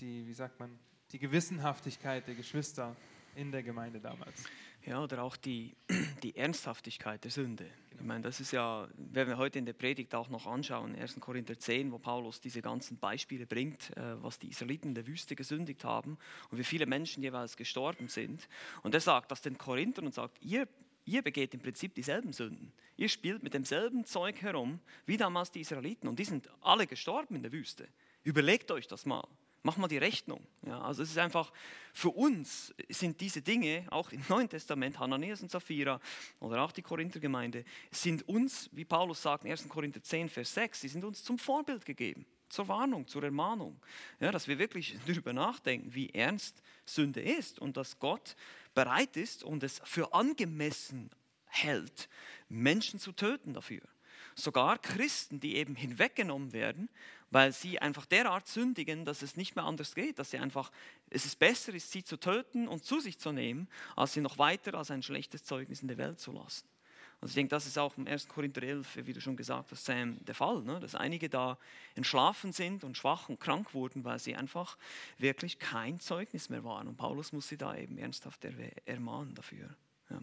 die, wie sagt man, die Gewissenhaftigkeit der Geschwister in der Gemeinde damals. Ja, oder auch die, die Ernsthaftigkeit der Sünde. Genau. Ich meine, das ist ja, werden wir heute in der Predigt auch noch anschauen, 1. Korinther 10, wo Paulus diese ganzen Beispiele bringt, äh, was die Israeliten in der Wüste gesündigt haben und wie viele Menschen jeweils gestorben sind. Und er sagt das den Korinthern und sagt, ihr, ihr begeht im Prinzip dieselben Sünden. Ihr spielt mit demselben Zeug herum wie damals die Israeliten und die sind alle gestorben in der Wüste. Überlegt euch das mal. Mach mal die Rechnung. Ja, also es ist einfach, für uns sind diese Dinge, auch im Neuen Testament, Hananias und Sapphira oder auch die Korinthergemeinde, sind uns, wie Paulus sagt in 1. Korinther 10, Vers 6, sie sind uns zum Vorbild gegeben, zur Warnung, zur Ermahnung. Ja, dass wir wirklich darüber nachdenken, wie ernst Sünde ist und dass Gott bereit ist und es für angemessen hält, Menschen zu töten dafür. Sogar Christen, die eben hinweggenommen werden, weil sie einfach derart sündigen, dass es nicht mehr anders geht, dass sie einfach, es ist besser ist, sie zu töten und zu sich zu nehmen, als sie noch weiter als ein schlechtes Zeugnis in der Welt zu lassen. Also ich denke, das ist auch im 1. Korinther 11, wie du schon gesagt hast, Sam, der Fall, ne? dass einige da entschlafen sind und schwach und krank wurden, weil sie einfach wirklich kein Zeugnis mehr waren. Und Paulus muss sie da eben ernsthaft ermahnen dafür. Ja.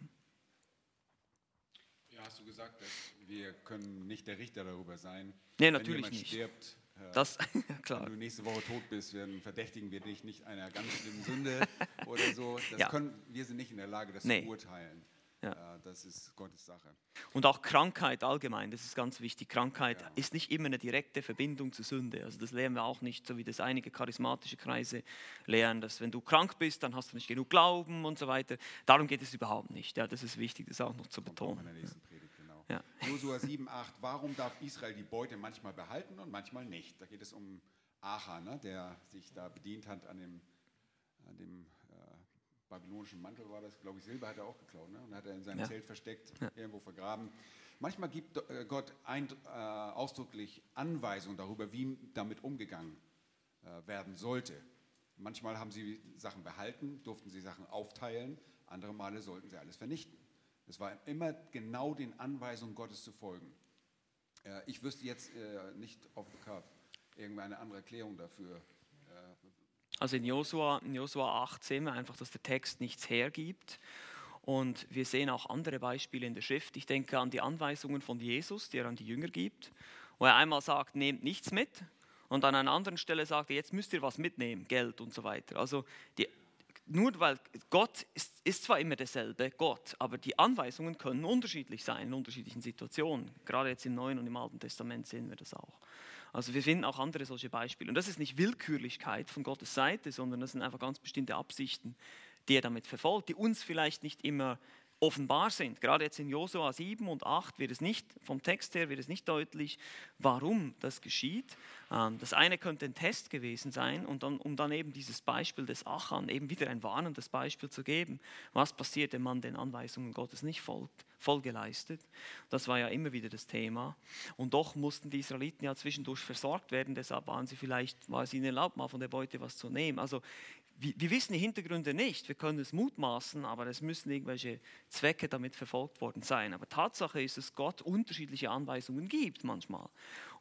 Ja, hast du gesagt, dass wir können nicht der Richter darüber sein. Nee, natürlich Wenn nicht. stirbt, das, klar. Wenn du nächste Woche tot bist, dann verdächtigen wir dich nicht einer ganz schlimmen Sünde oder so. Das ja. können, wir sind nicht in der Lage, das nee. zu urteilen. Ja. Das ist Gottes Sache. Und auch Krankheit allgemein, das ist ganz wichtig. Krankheit ja. ist nicht immer eine direkte Verbindung zur Sünde. Also das lernen wir auch nicht, so wie das einige charismatische Kreise lehren, dass wenn du krank bist, dann hast du nicht genug Glauben und so weiter. Darum geht es überhaupt nicht. Ja, das ist wichtig, das auch noch zu betonen. Genau. ja. Josua 7, 8, warum darf Israel die Beute manchmal behalten und manchmal nicht? Da geht es um Achan, ne, der sich da bedient hat an dem, an dem babylonischen Mantel war das, glaube ich, Silber hat er auch geklaut ne? und hat er in seinem ja. Zelt versteckt, ja. irgendwo vergraben. Manchmal gibt äh, Gott ein, äh, ausdrücklich Anweisungen darüber, wie damit umgegangen äh, werden sollte. Manchmal haben sie Sachen behalten, durften sie Sachen aufteilen, andere Male sollten sie alles vernichten. Es war immer genau den Anweisungen Gottes zu folgen. Äh, ich wüsste jetzt äh, nicht auf the cuff irgendeine andere Erklärung dafür, also in Josua, in Josua 8 sehen wir einfach, dass der Text nichts hergibt. Und wir sehen auch andere Beispiele in der Schrift. Ich denke an die Anweisungen von Jesus, die er an die Jünger gibt, wo er einmal sagt, nehmt nichts mit. Und an einer anderen Stelle sagt er, jetzt müsst ihr was mitnehmen, Geld und so weiter. Also die, nur weil Gott ist, ist, zwar immer derselbe, Gott, aber die Anweisungen können unterschiedlich sein in unterschiedlichen Situationen. Gerade jetzt im Neuen und im Alten Testament sehen wir das auch. Also wir finden auch andere solche Beispiele. Und das ist nicht Willkürlichkeit von Gottes Seite, sondern das sind einfach ganz bestimmte Absichten, die er damit verfolgt, die uns vielleicht nicht immer offenbar sind. Gerade jetzt in Josua 7 und 8 wird es nicht, vom Text her wird es nicht deutlich, warum das geschieht. Ähm, das eine könnte ein Test gewesen sein, und dann, um dann eben dieses Beispiel des Achan eben wieder ein warnendes Beispiel zu geben. Was passiert, wenn man den Anweisungen Gottes nicht folgt? Folge leistet. Das war ja immer wieder das Thema. Und doch mussten die Israeliten ja zwischendurch versorgt werden, deshalb waren sie vielleicht, war es ihnen erlaubt, mal von der Beute was zu nehmen. Also wir, wir, wissen die Hintergründe nicht, wir können es mutmaßen, aber es müssen irgendwelche Zwecke damit verfolgt worden sein. Aber Tatsache ist, dass Gott unterschiedliche Anweisungen gibt manchmal.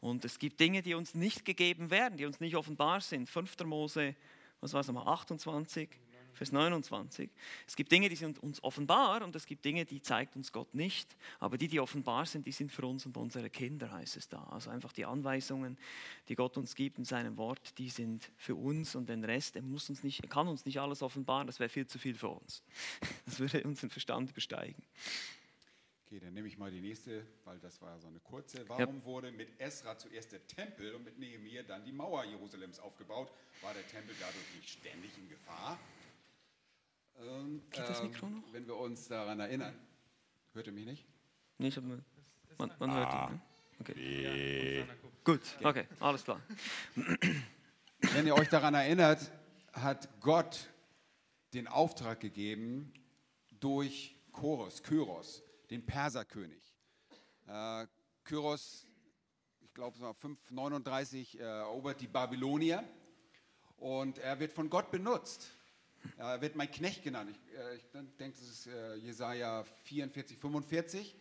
Und es gibt Dinge, die uns nicht gegeben werden, die uns nicht offenbar sind. 5. Mose, was war es nochmal, 28, Vers 29. Es gibt Dinge, die sind uns offenbar und es gibt Dinge, die zeigt uns Gott nicht. Aber die, die offenbar sind, die sind für uns und unsere Kinder, heißt es da. Also einfach die Anweisungen, die Gott uns gibt in seinem Wort, die sind für uns und den Rest, er, muss uns nicht, er kann uns nicht alles offenbaren, das wäre viel zu viel für uns. Das würde unseren Verstand übersteigen. Okay, dann nehme ich mal die nächste, weil das war so eine kurze. Warum ja. wurde mit Esra zuerst der Tempel und mit Nehemiah dann die Mauer Jerusalems aufgebaut? War der Tempel dadurch nicht ständig in Gefahr? Und, Geht das Mikro noch? Wenn wir uns daran erinnern. Hört ihr mich nicht? Nee, ich habe man, man hört ah. ihn. Ne? Okay. Gut, okay, alles klar. Wenn ihr euch daran erinnert, hat Gott den Auftrag gegeben durch Choros, Kyros, den Perserkönig. Äh, Kyros, ich glaube, es war 539, äh, erobert die Babylonier und er wird von Gott benutzt er wird mein Knecht genannt. Ich, äh, ich denke, das ist äh, Jesaja 44, 45.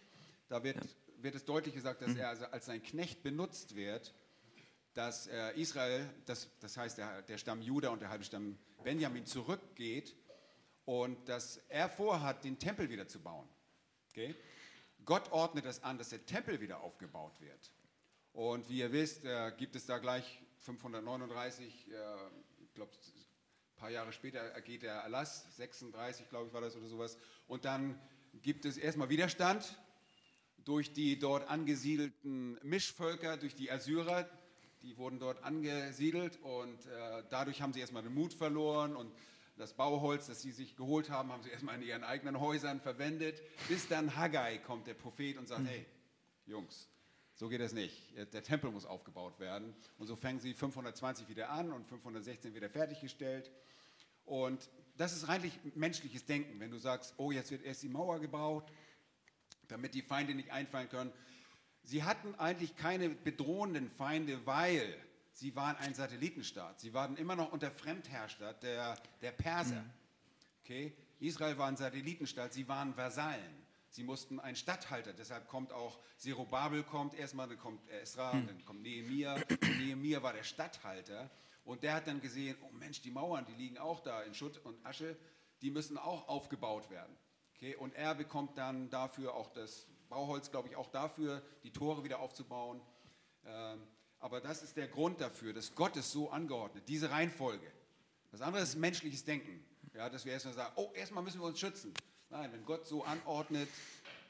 Da wird, ja. wird es deutlich gesagt, dass mhm. er also als sein Knecht benutzt wird, dass äh, Israel, das, das heißt der, der Stamm Juda und der halbe Stamm Benjamin, zurückgeht und dass er vorhat, den Tempel wieder zu bauen. Okay? Gott ordnet es an, dass der Tempel wieder aufgebaut wird. Und wie ihr wisst, äh, gibt es da gleich 539, äh, ich glaube, ein paar Jahre später ergeht der Erlass, 36 glaube ich war das oder sowas. Und dann gibt es erstmal Widerstand durch die dort angesiedelten Mischvölker, durch die Assyrer. Die wurden dort angesiedelt und äh, dadurch haben sie erstmal den Mut verloren und das Bauholz, das sie sich geholt haben, haben sie erstmal in ihren eigenen Häusern verwendet, bis dann Haggai kommt, der Prophet, und sagt, mhm. hey, Jungs, so geht es nicht. Der Tempel muss aufgebaut werden. Und so fangen sie 520 wieder an und 516 wieder fertiggestellt. Und das ist rein menschliches Denken. Wenn du sagst, oh, jetzt wird erst die Mauer gebaut, damit die Feinde nicht einfallen können. sie hatten eigentlich keine bedrohenden Feinde, weil sie waren ein Satellitenstaat. Sie waren immer noch unter Fremdherrschaft der, der Perser. Mhm. Okay? Israel war ein Satellitenstaat, sie waren Vasallen. Sie mussten einen Statthalter, deshalb kommt auch Zerubabel kommt erstmal, dann kommt Esra, hm. dann kommt Nehemia. Nehemia war der Statthalter und der hat dann gesehen, oh Mensch, die Mauern, die liegen auch da in Schutt und Asche, die müssen auch aufgebaut werden. Okay? Und er bekommt dann dafür auch das Bauholz, glaube ich, auch dafür, die Tore wieder aufzubauen. Ähm, aber das ist der Grund dafür, dass Gott es so angeordnet, diese Reihenfolge. Das andere ist menschliches Denken. Ja, dass wir erstmal sagen, oh, erstmal müssen wir uns schützen. Nein, wenn Gott so anordnet,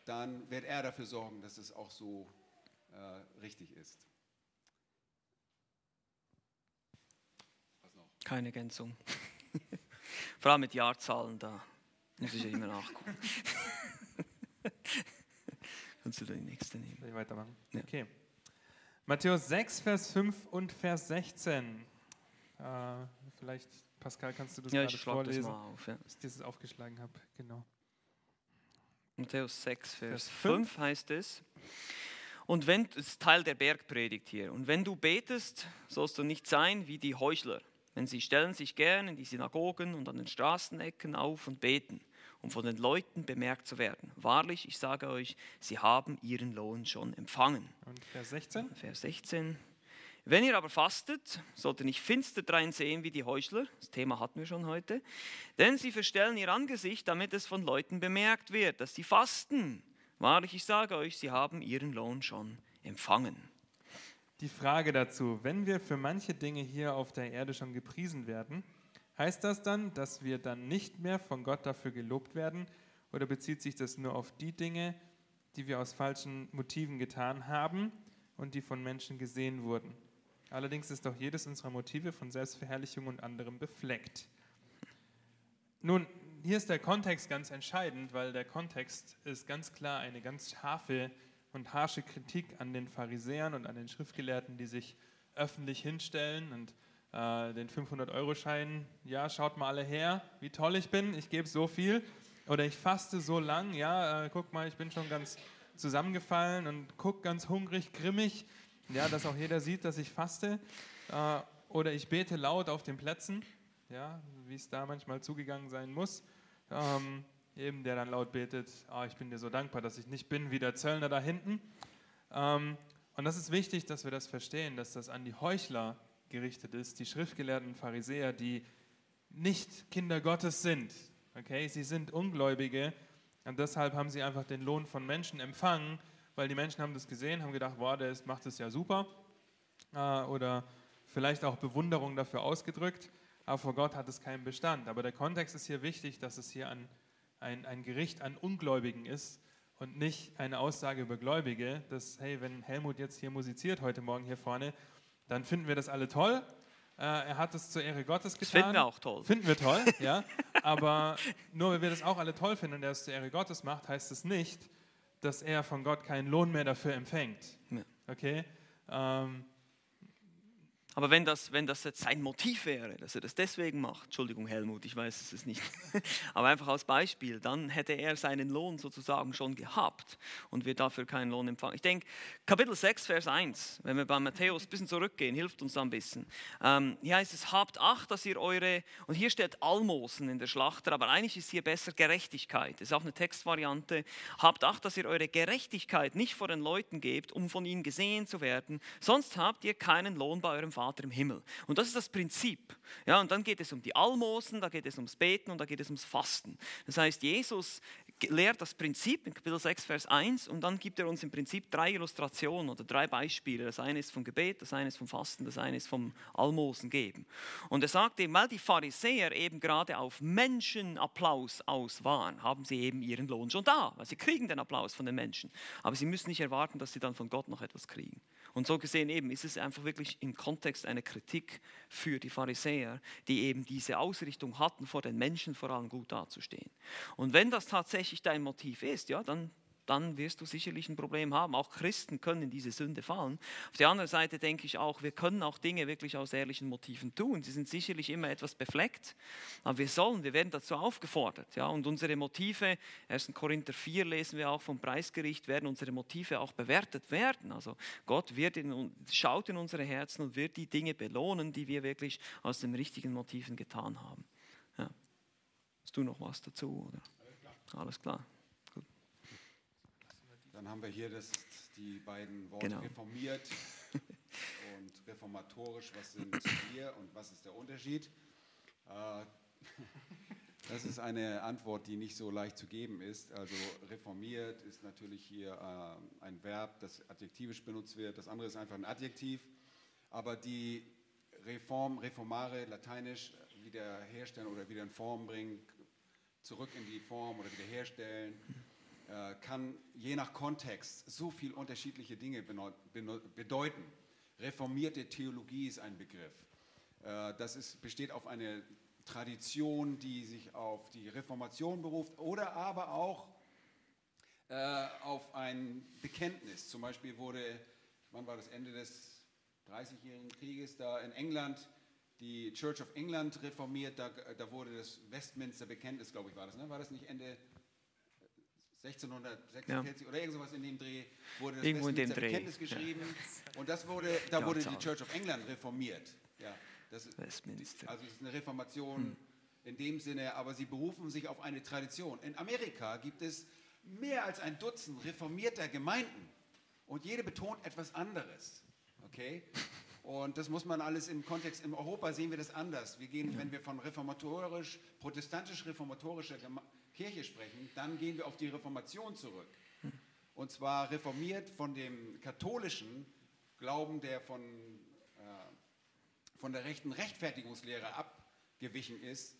dann wird er dafür sorgen, dass es auch so äh, richtig ist. Was noch? Keine Ergänzung. Vor allem mit Jahrzahlen, da muss ich ja immer nachgucken. Kannst du den nächsten nehmen? Soll ich weitermachen? Ja. Okay. Matthäus 6, Vers 5 und Vers 16. Äh, vielleicht, Pascal, kannst du das ja, gerade vorlesen? Das mal auf, ja. Dass ich das aufgeschlagen habe, genau. Matthäus 6, Vers 5 heißt es. Und wenn, das ist Teil der Bergpredigt hier. Und wenn du betest, sollst du nicht sein wie die Heuchler. Denn sie stellen sich gern in die Synagogen und an den Straßenecken auf und beten, um von den Leuten bemerkt zu werden. Wahrlich, ich sage euch, sie haben ihren Lohn schon empfangen. Und Vers 16? Vers 16. Wenn ihr aber fastet, sollt ihr nicht finster drein sehen wie die Heuchler, das Thema hatten wir schon heute, denn sie verstellen ihr Angesicht, damit es von Leuten bemerkt wird, dass sie fasten. Wahrlich, ich sage euch, sie haben ihren Lohn schon empfangen. Die Frage dazu, wenn wir für manche Dinge hier auf der Erde schon gepriesen werden, heißt das dann, dass wir dann nicht mehr von Gott dafür gelobt werden oder bezieht sich das nur auf die Dinge, die wir aus falschen Motiven getan haben und die von Menschen gesehen wurden? Allerdings ist auch jedes unserer Motive von Selbstverherrlichung und anderem befleckt. Nun, hier ist der Kontext ganz entscheidend, weil der Kontext ist ganz klar eine ganz scharfe und harsche Kritik an den Pharisäern und an den Schriftgelehrten, die sich öffentlich hinstellen und äh, den 500-Euro-Schein, ja, schaut mal alle her, wie toll ich bin, ich gebe so viel. Oder ich faste so lang, ja, äh, guck mal, ich bin schon ganz zusammengefallen und guck ganz hungrig, grimmig ja, dass auch jeder sieht, dass ich faste. Äh, oder ich bete laut auf den Plätzen, ja, wie es da manchmal zugegangen sein muss. Ähm, eben der dann laut betet, oh, ich bin dir so dankbar, dass ich nicht bin wie der Zöllner da hinten. Ähm, und das ist wichtig, dass wir das verstehen, dass das an die Heuchler gerichtet ist, die schriftgelehrten Pharisäer, die nicht Kinder Gottes sind. Okay, sie sind Ungläubige und deshalb haben sie einfach den Lohn von Menschen empfangen, weil die Menschen haben das gesehen, haben gedacht, wow, der macht es ja super. Äh, oder vielleicht auch Bewunderung dafür ausgedrückt, aber vor Gott hat es keinen Bestand. Aber der Kontext ist hier wichtig, dass es hier ein, ein, ein Gericht an Ungläubigen ist und nicht eine Aussage über Gläubige, dass, hey, wenn Helmut jetzt hier musiziert heute Morgen hier vorne, dann finden wir das alle toll. Äh, er hat es zur Ehre Gottes getan. Das finden wir auch toll. Finden wir toll, ja. Aber nur weil wir das auch alle toll finden und er es zur Ehre Gottes macht, heißt es nicht, dass er von Gott keinen Lohn mehr dafür empfängt. Okay? Ähm, aber wenn das, wenn das jetzt sein Motiv wäre, dass er das deswegen macht, Entschuldigung Helmut, ich weiß es nicht, aber einfach als Beispiel, dann hätte er seinen Lohn sozusagen schon gehabt und wird dafür keinen Lohn empfangen. Ich denke, Kapitel 6, Vers 1, wenn wir bei Matthäus ein bisschen zurückgehen, hilft uns da ein bisschen. Ähm, hier heißt es, habt Acht, dass ihr eure, und hier steht Almosen in der Schlachter, aber eigentlich ist hier besser Gerechtigkeit. Das ist auch eine Textvariante. Habt Acht, dass ihr eure Gerechtigkeit nicht vor den Leuten gebt, um von ihnen gesehen zu werden, sonst habt ihr keinen Lohn bei eurem Vater Vater im Himmel. Und das ist das Prinzip. Ja, und dann geht es um die Almosen, da geht es ums Beten und da geht es ums Fasten. Das heißt, Jesus lehrt das Prinzip in Kapitel 6, Vers 1 und dann gibt er uns im Prinzip drei Illustrationen oder drei Beispiele. Das eine ist vom Gebet, das eine ist vom Fasten, das eine ist vom Almosen geben. Und er sagt eben, weil die Pharisäer eben gerade auf Menschenapplaus aus waren, haben sie eben ihren Lohn schon da, weil sie kriegen den Applaus von den Menschen. Aber sie müssen nicht erwarten, dass sie dann von Gott noch etwas kriegen. Und so gesehen eben ist es einfach wirklich im Kontext eine Kritik für die Pharisäer, die eben diese Ausrichtung hatten, vor den Menschen vor allem gut dazustehen. Und wenn das tatsächlich dein Motiv ist, ja, dann dann wirst du sicherlich ein Problem haben. Auch Christen können in diese Sünde fallen. Auf der anderen Seite denke ich auch, wir können auch Dinge wirklich aus ehrlichen Motiven tun. Sie sind sicherlich immer etwas befleckt, aber wir sollen, wir werden dazu aufgefordert. Ja? Und unsere Motive, 1. Korinther 4 lesen wir auch vom Preisgericht, werden unsere Motive auch bewertet werden. Also Gott wird in, schaut in unsere Herzen und wird die Dinge belohnen, die wir wirklich aus den richtigen Motiven getan haben. Ja. Hast du noch was dazu? Oder? Alles klar. Gut. Dann haben wir hier das, die beiden Worte genau. reformiert und reformatorisch. Was sind wir und was ist der Unterschied? Äh, das ist eine Antwort, die nicht so leicht zu geben ist. Also reformiert ist natürlich hier äh, ein Verb, das adjektivisch benutzt wird. Das andere ist einfach ein Adjektiv. Aber die Reform, Reformare, lateinisch, wiederherstellen oder wieder in Form bringen, zurück in die Form oder wiederherstellen, kann je nach Kontext so viel unterschiedliche Dinge bedeuten. Reformierte Theologie ist ein Begriff. Äh, das ist, besteht auf eine Tradition, die sich auf die Reformation beruft oder aber auch äh, auf ein Bekenntnis. Zum Beispiel wurde, wann war das Ende des 30-jährigen Krieges da in England, die Church of England reformiert, da, da wurde das Westminster Bekenntnis, glaube ich, war das, ne? War das nicht Ende 1646 ja. oder irgendwas in dem Dreh wurde das Irgendwo Westminster Bekenntnis geschrieben ja. und das wurde, da wurde die Church of England reformiert. Ja. Das ist, Westminster. Also es ist eine Reformation hm. in dem Sinne, aber sie berufen sich auf eine Tradition. In Amerika gibt es mehr als ein Dutzend reformierter Gemeinden und jede betont etwas anderes. Okay? Und das muss man alles im Kontext, in Europa sehen wir das anders. Wir gehen, ja. wenn wir von reformatorisch, protestantisch-reformatorischer Kirche sprechen, dann gehen wir auf die Reformation zurück. Und zwar reformiert von dem katholischen Glauben, der von von der rechten Rechtfertigungslehre abgewichen ist,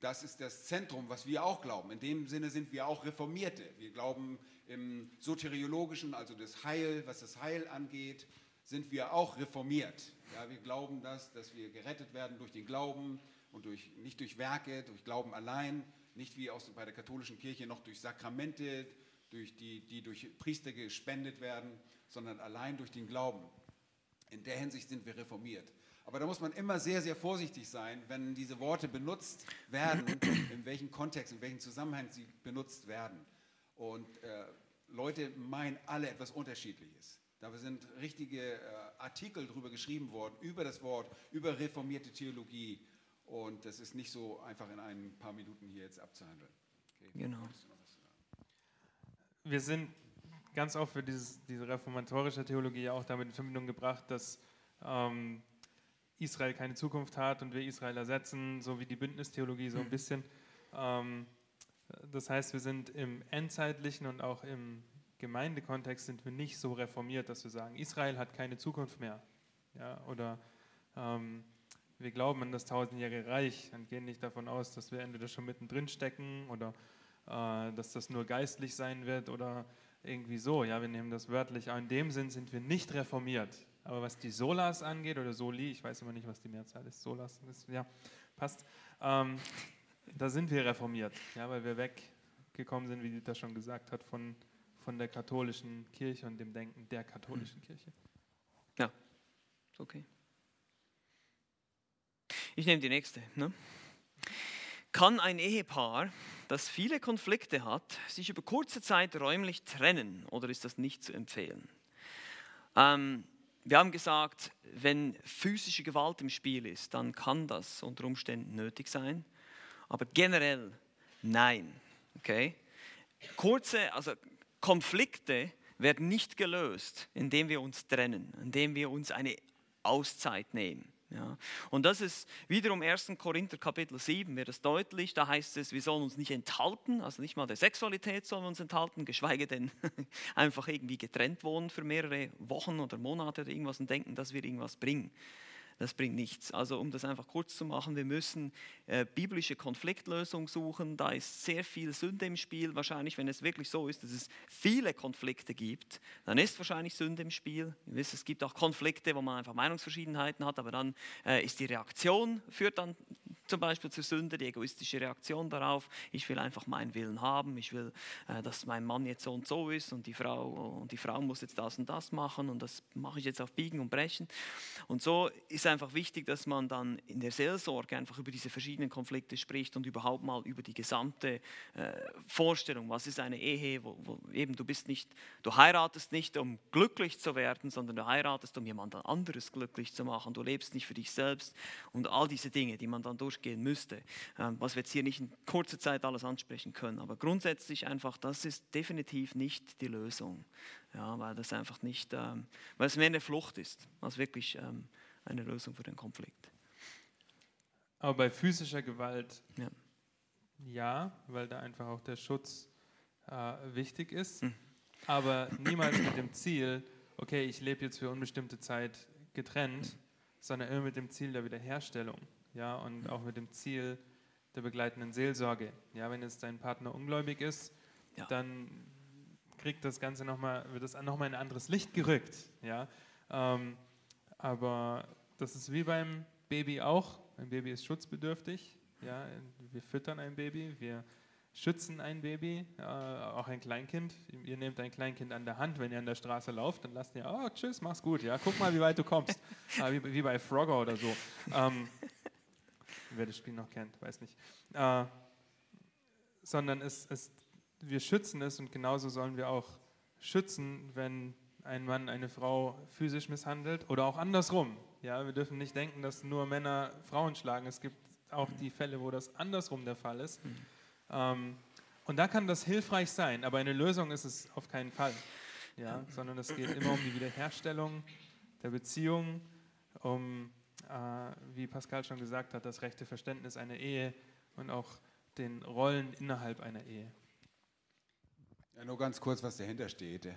das ist das Zentrum, was wir auch glauben. In dem Sinne sind wir auch Reformierte. Wir glauben im Soteriologischen, also das Heil, was das Heil angeht, sind wir auch reformiert. Ja, wir glauben das, dass wir gerettet werden durch den Glauben und durch, nicht durch Werke, durch Glauben allein, nicht wie aus, bei der katholischen Kirche noch durch Sakramente, durch die, die durch Priester gespendet werden, sondern allein durch den Glauben. In der Hinsicht sind wir reformiert. Aber da muss man immer sehr, sehr vorsichtig sein, wenn diese Worte benutzt werden, in welchem Kontext, in welchem Zusammenhang sie benutzt werden. Und äh, Leute meinen alle etwas Unterschiedliches. Da sind richtige äh, Artikel darüber geschrieben worden, über das Wort, über reformierte Theologie. Und das ist nicht so einfach in ein paar Minuten hier jetzt abzuhandeln. Okay. Genau. Wir sind ganz oft für dieses, diese reformatorische Theologie auch damit in Verbindung gebracht, dass ähm, Israel keine Zukunft hat und wir Israel ersetzen, so wie die Bündnistheologie so ein mhm. bisschen. Ähm, das heißt, wir sind im endzeitlichen und auch im Gemeindekontext sind wir nicht so reformiert, dass wir sagen, Israel hat keine Zukunft mehr. Ja, oder ähm, wir glauben an das tausendjährige Reich und gehen nicht davon aus, dass wir entweder schon mittendrin stecken oder äh, dass das nur geistlich sein wird oder irgendwie so. Ja, wir nehmen das wörtlich. Aber in dem Sinn sind wir nicht reformiert. Aber was die Solas angeht, oder Soli, ich weiß immer nicht, was die Mehrzahl ist, Solas, ist, ja, passt, ähm, da sind wir reformiert, ja, weil wir weggekommen sind, wie Dieter schon gesagt hat, von, von der katholischen Kirche und dem Denken der katholischen Kirche. Ja, okay. Ich nehme die nächste. Ne? Kann ein Ehepaar, das viele Konflikte hat, sich über kurze Zeit räumlich trennen oder ist das nicht zu empfehlen? Ähm, wir haben gesagt, wenn physische Gewalt im Spiel ist, dann kann das unter Umständen nötig sein. Aber generell nein. Okay? Kurze, also Konflikte werden nicht gelöst, indem wir uns trennen, indem wir uns eine Auszeit nehmen. Ja. Und das ist wiederum 1. Korinther Kapitel 7, wird es deutlich. Da heißt es, wir sollen uns nicht enthalten, also nicht mal der Sexualität sollen wir uns enthalten, geschweige denn einfach irgendwie getrennt wohnen für mehrere Wochen oder Monate oder irgendwas und denken, dass wir irgendwas bringen das bringt nichts. Also um das einfach kurz zu machen, wir müssen äh, biblische Konfliktlösung suchen. Da ist sehr viel Sünde im Spiel. Wahrscheinlich, wenn es wirklich so ist, dass es viele Konflikte gibt, dann ist wahrscheinlich Sünde im Spiel. Ihr wisst, es gibt auch Konflikte, wo man einfach Meinungsverschiedenheiten hat, aber dann äh, ist die Reaktion, führt dann zum Beispiel zur Sünde, die egoistische Reaktion darauf. Ich will einfach meinen Willen haben. Ich will, äh, dass mein Mann jetzt so und so ist und die Frau und die Frau muss jetzt das und das machen und das mache ich jetzt auf Biegen und Brechen. Und so ist einfach wichtig, dass man dann in der Seelsorge einfach über diese verschiedenen Konflikte spricht und überhaupt mal über die gesamte äh, Vorstellung, was ist eine Ehe, wo, wo eben du bist nicht, du heiratest nicht, um glücklich zu werden, sondern du heiratest, um jemand anderes glücklich zu machen. Du lebst nicht für dich selbst und all diese Dinge, die man dann durch durchgehen müsste, ähm, was wir jetzt hier nicht in kurzer Zeit alles ansprechen können. Aber grundsätzlich einfach, das ist definitiv nicht die Lösung, ja, weil das einfach nicht, ähm, weil es mehr eine Flucht ist, als wirklich ähm, eine Lösung für den Konflikt. Aber bei physischer Gewalt ja, ja weil da einfach auch der Schutz äh, wichtig ist, hm. aber niemals mit dem Ziel, okay, ich lebe jetzt für unbestimmte Zeit getrennt, sondern immer mit dem Ziel der Wiederherstellung ja, und auch mit dem Ziel der begleitenden Seelsorge. Ja, wenn jetzt dein Partner ungläubig ist, ja. dann kriegt das Ganze noch mal, wird das nochmal in ein anderes Licht gerückt. Ja? Ähm, aber das ist wie beim Baby auch. Ein Baby ist schutzbedürftig. Ja? Wir füttern ein Baby, wir schützen ein Baby, äh, auch ein Kleinkind. Ihr nehmt ein Kleinkind an der Hand, wenn ihr an der Straße lauft, dann lasst ihr, oh, tschüss, mach's gut, ja, guck mal, wie weit du kommst. äh, wie, wie, bei Frogger oder so. Ähm, wer das Spiel noch kennt, weiß nicht. Äh, sondern es, es, wir schützen es und genauso sollen wir auch schützen, wenn ein Mann eine Frau physisch misshandelt oder auch andersrum. Ja, wir dürfen nicht denken, dass nur Männer Frauen schlagen. Es gibt auch die Fälle, wo das andersrum der Fall ist. Mhm. Ähm, und da kann das hilfreich sein, aber eine Lösung ist es auf keinen Fall. Ja, sondern es geht immer um die Wiederherstellung der Beziehung, um wie Pascal schon gesagt hat, das rechte Verständnis einer Ehe und auch den Rollen innerhalb einer Ehe. Ja, nur ganz kurz, was dahinter steht.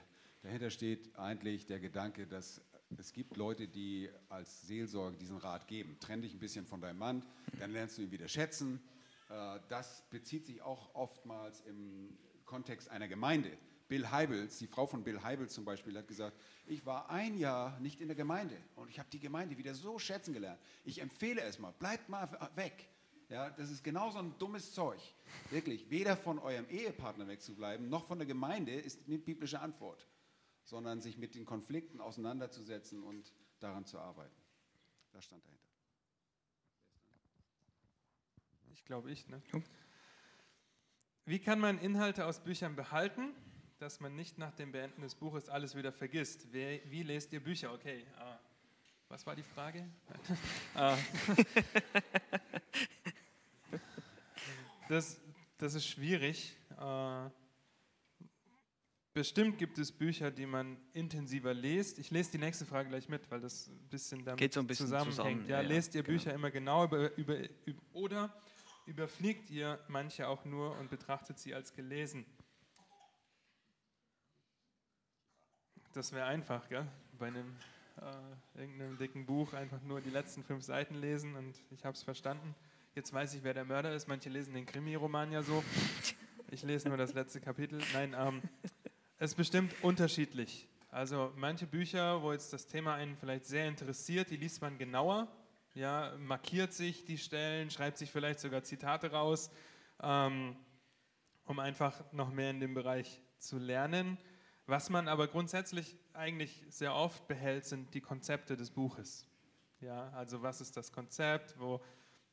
Dahinter steht eigentlich der Gedanke, dass es gibt Leute, die als Seelsorge diesen Rat geben. Trenn dich ein bisschen von deinem Mann, dann lernst du ihn wieder schätzen. Äh, das bezieht sich auch oftmals im Kontext einer Gemeinde. Bill Heibels, die Frau von Bill Heibels zum Beispiel, hat gesagt, ich war ein Jahr nicht in der Gemeinde und ich habe die Gemeinde wieder so schätzen gelernt. Ich empfehle es mal, bleibt mal weg. Ja, das ist genau so ein dummes Zeug. Wirklich, weder von eurem Ehepartner wegzubleiben, noch von der Gemeinde ist eine biblische Antwort, sondern sich mit den Konflikten auseinanderzusetzen und daran zu arbeiten. Das stand dahinter. Ich glaube ich, ne? Wie kann man Inhalte aus Büchern behalten? Dass man nicht nach dem Beenden des Buches alles wieder vergisst. Wie, wie lest ihr Bücher? Okay, ah, was war die Frage? ah. das, das ist schwierig. Ah, bestimmt gibt es Bücher, die man intensiver liest. Ich lese die nächste Frage gleich mit, weil das ein bisschen damit so ein bisschen zusammenhängt. Zusammen. Ja, ja, lest ihr genau. Bücher immer genau über, über, über, oder überfliegt ihr manche auch nur und betrachtet sie als gelesen? Das wäre einfach, gell? bei einem äh, irgendeinem dicken Buch einfach nur die letzten fünf Seiten lesen und ich habe es verstanden. Jetzt weiß ich, wer der Mörder ist. Manche lesen den Krimi-Roman ja so. Ich lese nur das letzte Kapitel. Nein, ähm, es ist bestimmt unterschiedlich. Also manche Bücher, wo jetzt das Thema einen vielleicht sehr interessiert, die liest man genauer, ja, markiert sich die Stellen, schreibt sich vielleicht sogar Zitate raus, ähm, um einfach noch mehr in dem Bereich zu lernen. Was man aber grundsätzlich eigentlich sehr oft behält, sind die Konzepte des Buches. Ja, also was ist das Konzept, wo,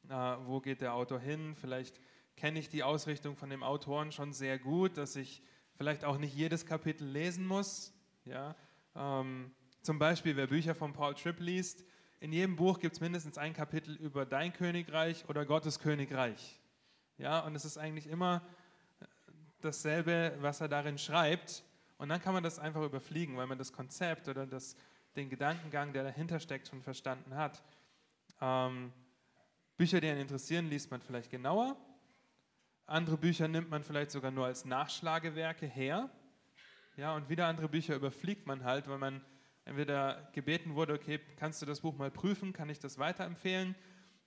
äh, wo geht der Autor hin? Vielleicht kenne ich die Ausrichtung von dem Autoren schon sehr gut, dass ich vielleicht auch nicht jedes Kapitel lesen muss. Ja, ähm, zum Beispiel, wer Bücher von Paul Tripp liest, in jedem Buch gibt es mindestens ein Kapitel über dein Königreich oder Gottes Königreich. Ja, und es ist eigentlich immer dasselbe, was er darin schreibt. Und dann kann man das einfach überfliegen, weil man das Konzept oder das, den Gedankengang, der dahinter steckt, schon verstanden hat. Ähm, Bücher, die einen interessieren, liest man vielleicht genauer. Andere Bücher nimmt man vielleicht sogar nur als Nachschlagewerke her. Ja, und wieder andere Bücher überfliegt man halt, weil man entweder gebeten wurde, okay, kannst du das Buch mal prüfen, kann ich das weiterempfehlen?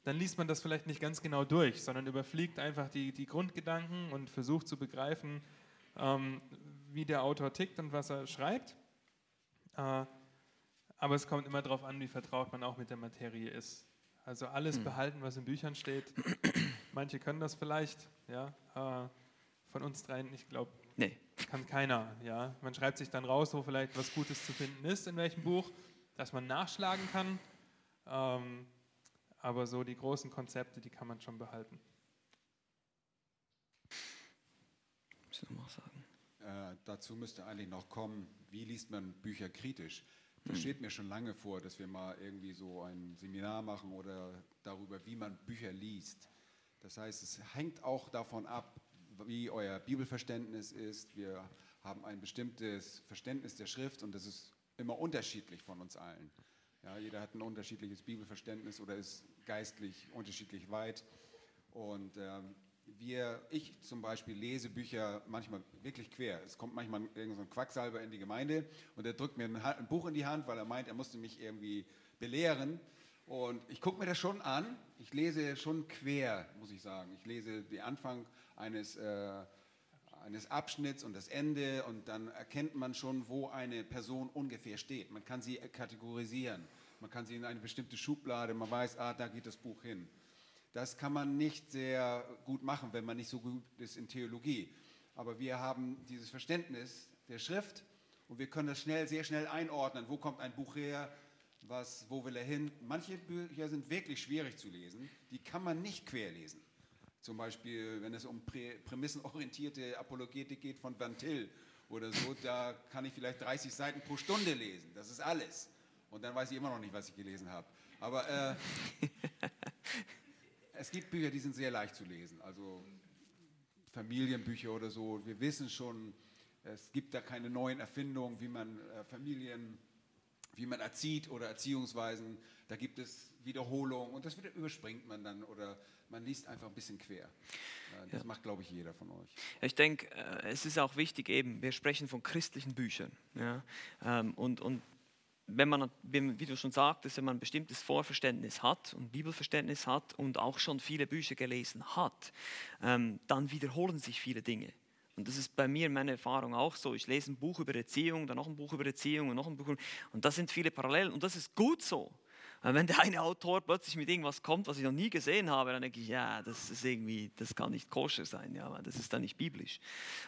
Dann liest man das vielleicht nicht ganz genau durch, sondern überfliegt einfach die, die Grundgedanken und versucht zu begreifen, ähm, wie der Autor tickt und was er schreibt. Äh, aber es kommt immer darauf an, wie vertraut man auch mit der Materie ist. Also alles mhm. behalten, was in Büchern steht. Manche können das vielleicht, ja. Äh, von uns dreien, ich glaube, nee. kann keiner. Ja. Man schreibt sich dann raus, wo vielleicht was Gutes zu finden ist, in welchem Buch, dass man nachschlagen kann. Ähm, aber so die großen Konzepte, die kann man schon behalten. Was ich noch sagen? Äh, dazu müsste eigentlich noch kommen, wie liest man Bücher kritisch? Das hm. steht mir schon lange vor, dass wir mal irgendwie so ein Seminar machen oder darüber, wie man Bücher liest. Das heißt, es hängt auch davon ab, wie euer Bibelverständnis ist. Wir haben ein bestimmtes Verständnis der Schrift und das ist immer unterschiedlich von uns allen. Ja, jeder hat ein unterschiedliches Bibelverständnis oder ist geistlich unterschiedlich weit. Und ähm, wir, ich zum Beispiel lese Bücher manchmal wirklich quer. Es kommt manchmal irgendein Quacksalber in die Gemeinde und er drückt mir ein, ein, Buch in die Hand, weil er meint, er musste mich irgendwie belehren. Und ich gucke mir das schon an. Ich lese schon quer, muss ich sagen. Ich lese den Anfang eines, äh, eines Abschnitts und das Ende und dann erkennt man schon, wo eine Person ungefähr steht. Man kann sie kategorisieren. Man kann sie in eine bestimmte Schublade, man weiß, ah, da geht das Buch hin. Das kann man nicht sehr gut machen, wenn man nicht so gut ist in Theologie. Aber wir haben dieses Verständnis der Schrift und wir können das schnell, sehr schnell einordnen. Wo kommt ein Buch her? Was, wo will er hin? Manche Bücher sind wirklich schwierig zu lesen. Die kann man nicht querlesen. Zum Beispiel, wenn es um prä prämissenorientierte Apologetik geht von Van Til oder so, da kann ich vielleicht 30 Seiten pro Stunde lesen. Das ist alles. Und dann weiß ich immer noch nicht, was ich gelesen habe. Aber äh, es gibt Bücher, die sind sehr leicht zu lesen. Also Familienbücher oder so. Wir wissen schon, es gibt da keine neuen Erfindungen, wie man äh, Familien, wie man erzieht oder Erziehungsweisen. Da gibt es Wiederholungen und das überspringt man dann oder man liest einfach ein bisschen quer. Äh, das ja. macht, glaube ich, jeder von euch. Ich denke, äh, es ist auch wichtig eben, wir sprechen von christlichen Büchern. Ja? Ähm, und, und wenn man, wie du schon sagtest, wenn man ein bestimmtes Vorverständnis hat und Bibelverständnis hat und auch schon viele Bücher gelesen hat, ähm, dann wiederholen sich viele Dinge. Und das ist bei mir meine Erfahrung auch so. Ich lese ein Buch über Erziehung, dann noch ein Buch über Erziehung und noch ein Buch. Und das sind viele Parallelen und das ist gut so. Wenn der eine Autor plötzlich mit irgendwas kommt, was ich noch nie gesehen habe, dann denke ich, ja, das ist irgendwie, das kann nicht koscher sein, ja, das ist dann nicht biblisch.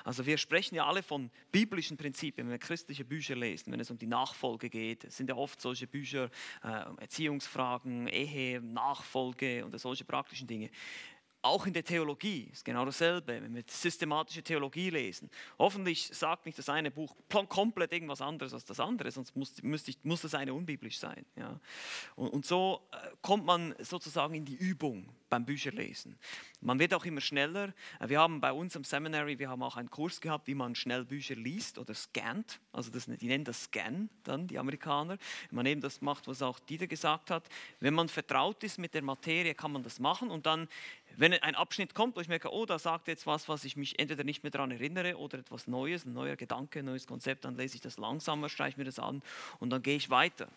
Also wir sprechen ja alle von biblischen Prinzipien, wenn wir christliche Bücher lesen, wenn es um die Nachfolge geht. Es sind ja oft solche Bücher, äh, Erziehungsfragen, Ehe, Nachfolge und solche praktischen Dinge. Auch in der Theologie ist genau dasselbe, wenn wir systematische Theologie lesen. Hoffentlich sagt nicht das eine Buch komplett irgendwas anderes als das andere, sonst muss, ich, muss das eine unbiblisch sein. Ja. Und, und so äh, kommt man sozusagen in die Übung beim Bücherlesen. Man wird auch immer schneller. Wir haben bei uns am Seminary, wir haben auch einen Kurs gehabt, wie man schnell Bücher liest oder scannt. Also das, die nennen das Scan dann, die Amerikaner. Man eben das macht, was auch Dieter gesagt hat. Wenn man vertraut ist mit der Materie, kann man das machen und dann, wenn ein Abschnitt kommt, wo ich merke, oh, da sagt jetzt was, was ich mich entweder nicht mehr daran erinnere oder etwas Neues, ein neuer Gedanke, ein neues Konzept, dann lese ich das langsamer, streiche mir das an und dann gehe ich weiter.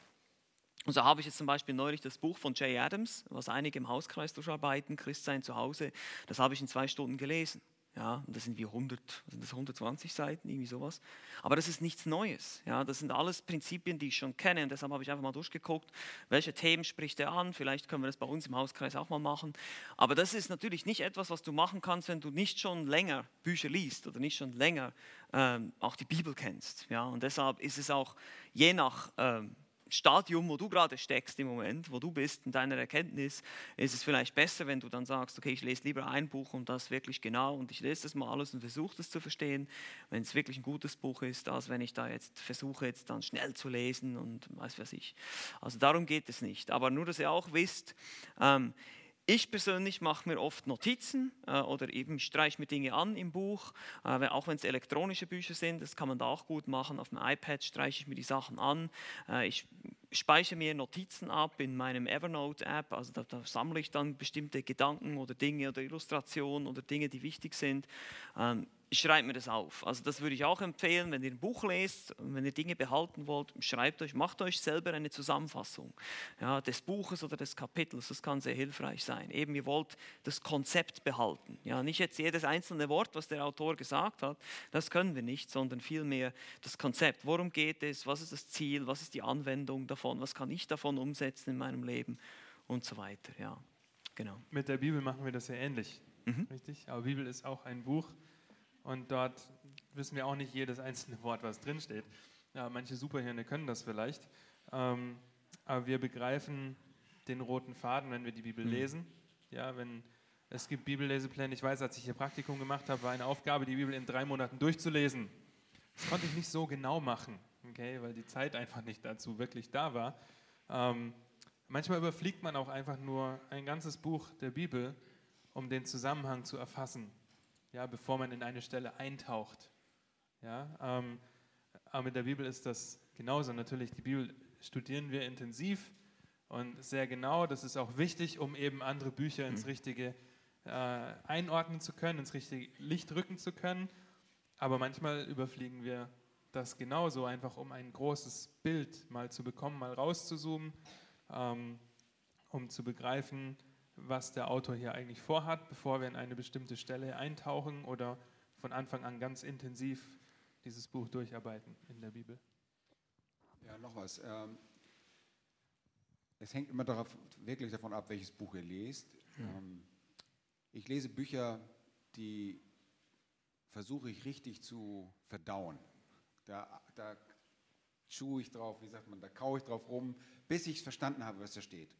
Und so habe ich jetzt zum Beispiel neulich das Buch von Jay Adams, was einige im Hauskreis durcharbeiten, Christsein zu Hause, das habe ich in zwei Stunden gelesen. Ja, und das sind wie 100, sind das 120 Seiten, irgendwie sowas. Aber das ist nichts Neues. Ja, das sind alles Prinzipien, die ich schon kenne. Und deshalb habe ich einfach mal durchgeguckt, welche Themen spricht er an. Vielleicht können wir das bei uns im Hauskreis auch mal machen. Aber das ist natürlich nicht etwas, was du machen kannst, wenn du nicht schon länger Bücher liest oder nicht schon länger ähm, auch die Bibel kennst. Ja, und deshalb ist es auch je nach ähm, Stadium, wo du gerade steckst im Moment, wo du bist in deiner Erkenntnis, ist es vielleicht besser, wenn du dann sagst, okay, ich lese lieber ein Buch und das wirklich genau und ich lese das mal alles und versuche das zu verstehen, wenn es wirklich ein gutes Buch ist, als wenn ich da jetzt versuche, jetzt dann schnell zu lesen und weiß was ich. Also darum geht es nicht. Aber nur, dass ihr auch wisst, ähm, ich persönlich mache mir oft Notizen äh, oder eben streiche mir Dinge an im Buch, äh, auch wenn es elektronische Bücher sind, das kann man da auch gut machen. Auf dem iPad streiche ich mir die Sachen an. Äh, ich speichere mir Notizen ab in meinem Evernote-App, also da, da, sammle ich dann bestimmte Gedanken oder Dinge oder Illustrationen oder Dinge, die wichtig sind. Ähm, schreibt mir das auf. Also das würde ich auch empfehlen, wenn ihr ein Buch lest, wenn ihr Dinge behalten wollt, schreibt euch, macht euch selber eine Zusammenfassung ja, des Buches oder des Kapitels. Das kann sehr hilfreich sein. Eben, ihr wollt das Konzept behalten. Ja, nicht jetzt jedes einzelne Wort, was der Autor gesagt hat, das können wir nicht, sondern vielmehr das Konzept. Worum geht es? Was ist das Ziel? Was ist die Anwendung davon? Was kann ich davon umsetzen in meinem Leben? und so weiter. Ja, genau. Mit der Bibel machen wir das ja ähnlich, mhm. richtig? Aber Bibel ist auch ein Buch und dort wissen wir auch nicht jedes einzelne Wort, was drinsteht. Ja, manche Superhirne können das vielleicht, ähm, aber wir begreifen den roten Faden, wenn wir die Bibel mhm. lesen. Ja, wenn es gibt Bibellesepläne. Ich weiß, als ich hier Praktikum gemacht habe, war eine Aufgabe, die Bibel in drei Monaten durchzulesen. Das konnte ich nicht so genau machen, okay, weil die Zeit einfach nicht dazu wirklich da war. Ähm, manchmal überfliegt man auch einfach nur ein ganzes Buch der Bibel, um den Zusammenhang zu erfassen, ja, bevor man in eine Stelle eintaucht. Ja, ähm, aber mit der Bibel ist das genauso. Natürlich, die Bibel studieren wir intensiv und sehr genau. Das ist auch wichtig, um eben andere Bücher ins mhm. richtige äh, einordnen zu können, ins richtige Licht rücken zu können. Aber manchmal überfliegen wir das genauso, einfach um ein großes Bild mal zu bekommen, mal rauszuzoomen, ähm, um zu begreifen, was der Autor hier eigentlich vorhat, bevor wir in eine bestimmte Stelle eintauchen oder von Anfang an ganz intensiv dieses Buch durcharbeiten in der Bibel. Ja, noch was. Ähm, es hängt immer darauf, wirklich davon ab, welches Buch ihr lest. Hm. Ich lese Bücher, die versuche ich richtig zu verdauen. Da, da schuhe ich drauf, wie sagt man, da kaue ich drauf rum, bis ich es verstanden habe, was da steht.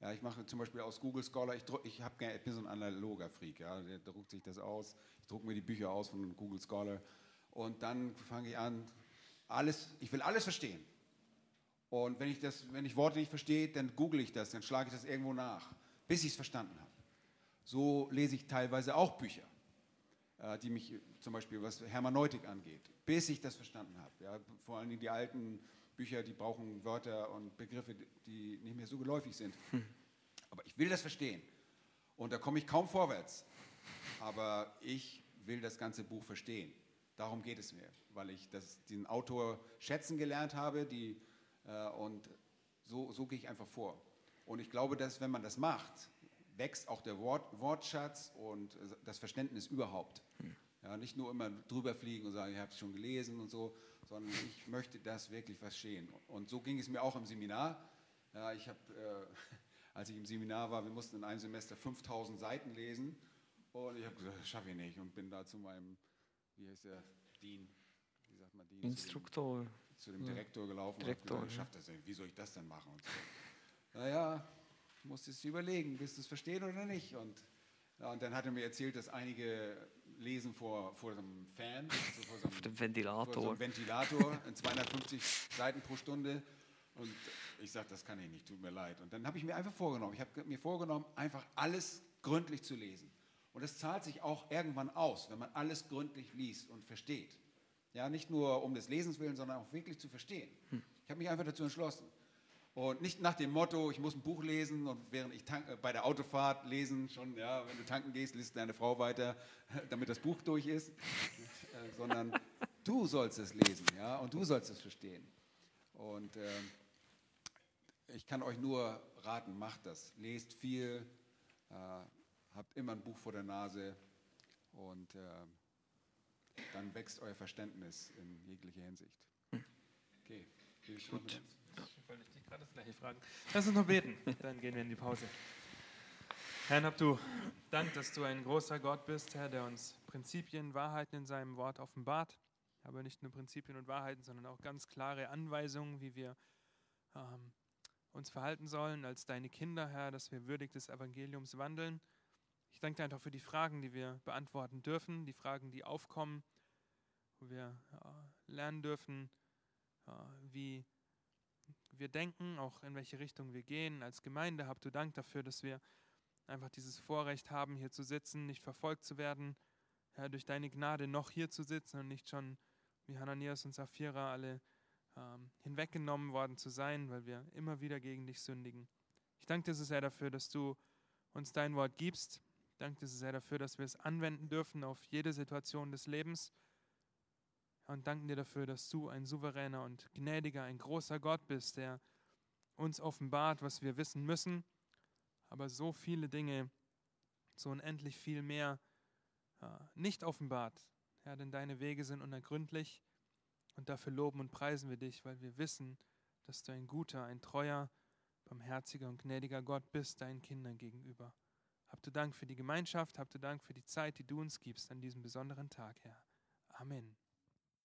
Ja, ich mache zum Beispiel aus Google Scholar, ich, ich, hab, ich bin so ein analoger Freak, ja, der, der druckt sich das aus, ich drucke mir die Bücher aus von Google Scholar und dann fange ich an, alles, ich will alles verstehen. Und wenn ich, das, wenn ich Worte nicht verstehe, dann google ich das, dann schlage ich das irgendwo nach, bis ich es verstanden habe. So lese ich teilweise auch Bücher, äh, die mich zum Beispiel was Hermeneutik angeht, bis ich das verstanden habe. Ja, vor allem die alten Bücher, die brauchen Wörter und Begriffe, die nicht mehr so geläufig sind. Aber ich will das verstehen. Und da komme ich kaum vorwärts. Aber ich will das ganze Buch verstehen. Darum geht es mir, weil ich das, den Autor schätzen gelernt habe die, äh, und so, so gehe ich einfach vor. Und ich glaube, dass wenn man das macht, wächst auch der Wort, Wortschatz und das Verständnis überhaupt. Hm. Ja, nicht nur immer drüber fliegen und sagen, ich habe es schon gelesen und so, sondern ich möchte das wirklich verstehen. Und so ging es mir auch im Seminar. Ich habe, äh, als ich im Seminar war, wir mussten in einem Semester 5000 Seiten lesen und ich habe gesagt, das schaffe ich nicht und bin da zu meinem, wie heißt der, Dean, wie sagt man, Dean? Instruktor. Zu dem, zu dem Direktor gelaufen Direktor, und gesagt, ich schaffe das nicht, wie soll ich das denn machen? Und so. Naja, musstest du überlegen, willst du es verstehen oder nicht? Und, ja, und dann hat er mir erzählt, dass einige lesen vor, vor so einem Fan, also vor so einem, dem Ventilator. Vor so einem Ventilator in 250 Seiten pro Stunde. Und ich sagte, das kann ich nicht, tut mir leid. Und dann habe ich mir einfach vorgenommen, ich habe mir vorgenommen, einfach alles gründlich zu lesen. Und es zahlt sich auch irgendwann aus, wenn man alles gründlich liest und versteht. Ja, nicht nur um des Lesens willen, sondern auch wirklich zu verstehen. Hm. Ich habe mich einfach dazu entschlossen. Und nicht nach dem Motto, ich muss ein Buch lesen und während ich tank, äh, bei der Autofahrt lesen, schon, ja, wenn du tanken gehst, liest deine Frau weiter, damit das Buch durch ist, äh, sondern du sollst es lesen, ja, und du sollst es verstehen. Und äh, ich kann euch nur raten, macht das. Lest viel, äh, habt immer ein Buch vor der Nase und äh, dann wächst euer Verständnis in jeglicher Hinsicht. Hm. Okay, Gut wollte ich dich gerade das gleiche fragen. Lass uns noch beten, dann gehen wir in die Pause. Herr, hab du Dank, dass du ein großer Gott bist, Herr, der uns Prinzipien, Wahrheiten in seinem Wort offenbart. Aber nicht nur Prinzipien und Wahrheiten, sondern auch ganz klare Anweisungen, wie wir ähm, uns verhalten sollen als deine Kinder, Herr, dass wir würdig des Evangeliums wandeln. Ich danke dir einfach für die Fragen, die wir beantworten dürfen, die Fragen, die aufkommen, wo wir äh, lernen dürfen, äh, wie wir denken, auch in welche Richtung wir gehen. Als Gemeinde habt du Dank dafür, dass wir einfach dieses Vorrecht haben, hier zu sitzen, nicht verfolgt zu werden, Herr, durch deine Gnade noch hier zu sitzen und nicht schon wie Hananias und Sapphira alle ähm, hinweggenommen worden zu sein, weil wir immer wieder gegen dich sündigen. Ich danke dir so sehr dafür, dass du uns dein Wort gibst. Ich danke dir so sehr dafür, dass wir es anwenden dürfen auf jede Situation des Lebens und danken dir dafür, dass du ein souveräner und gnädiger, ein großer Gott bist, der uns offenbart, was wir wissen müssen, aber so viele Dinge, so unendlich viel mehr äh, nicht offenbart. Ja, denn deine Wege sind unergründlich und dafür loben und preisen wir dich, weil wir wissen, dass du ein guter, ein treuer, barmherziger und gnädiger Gott bist deinen Kindern gegenüber. Habt du Dank für die Gemeinschaft, habt du Dank für die Zeit, die du uns gibst an diesem besonderen Tag, Herr. Amen.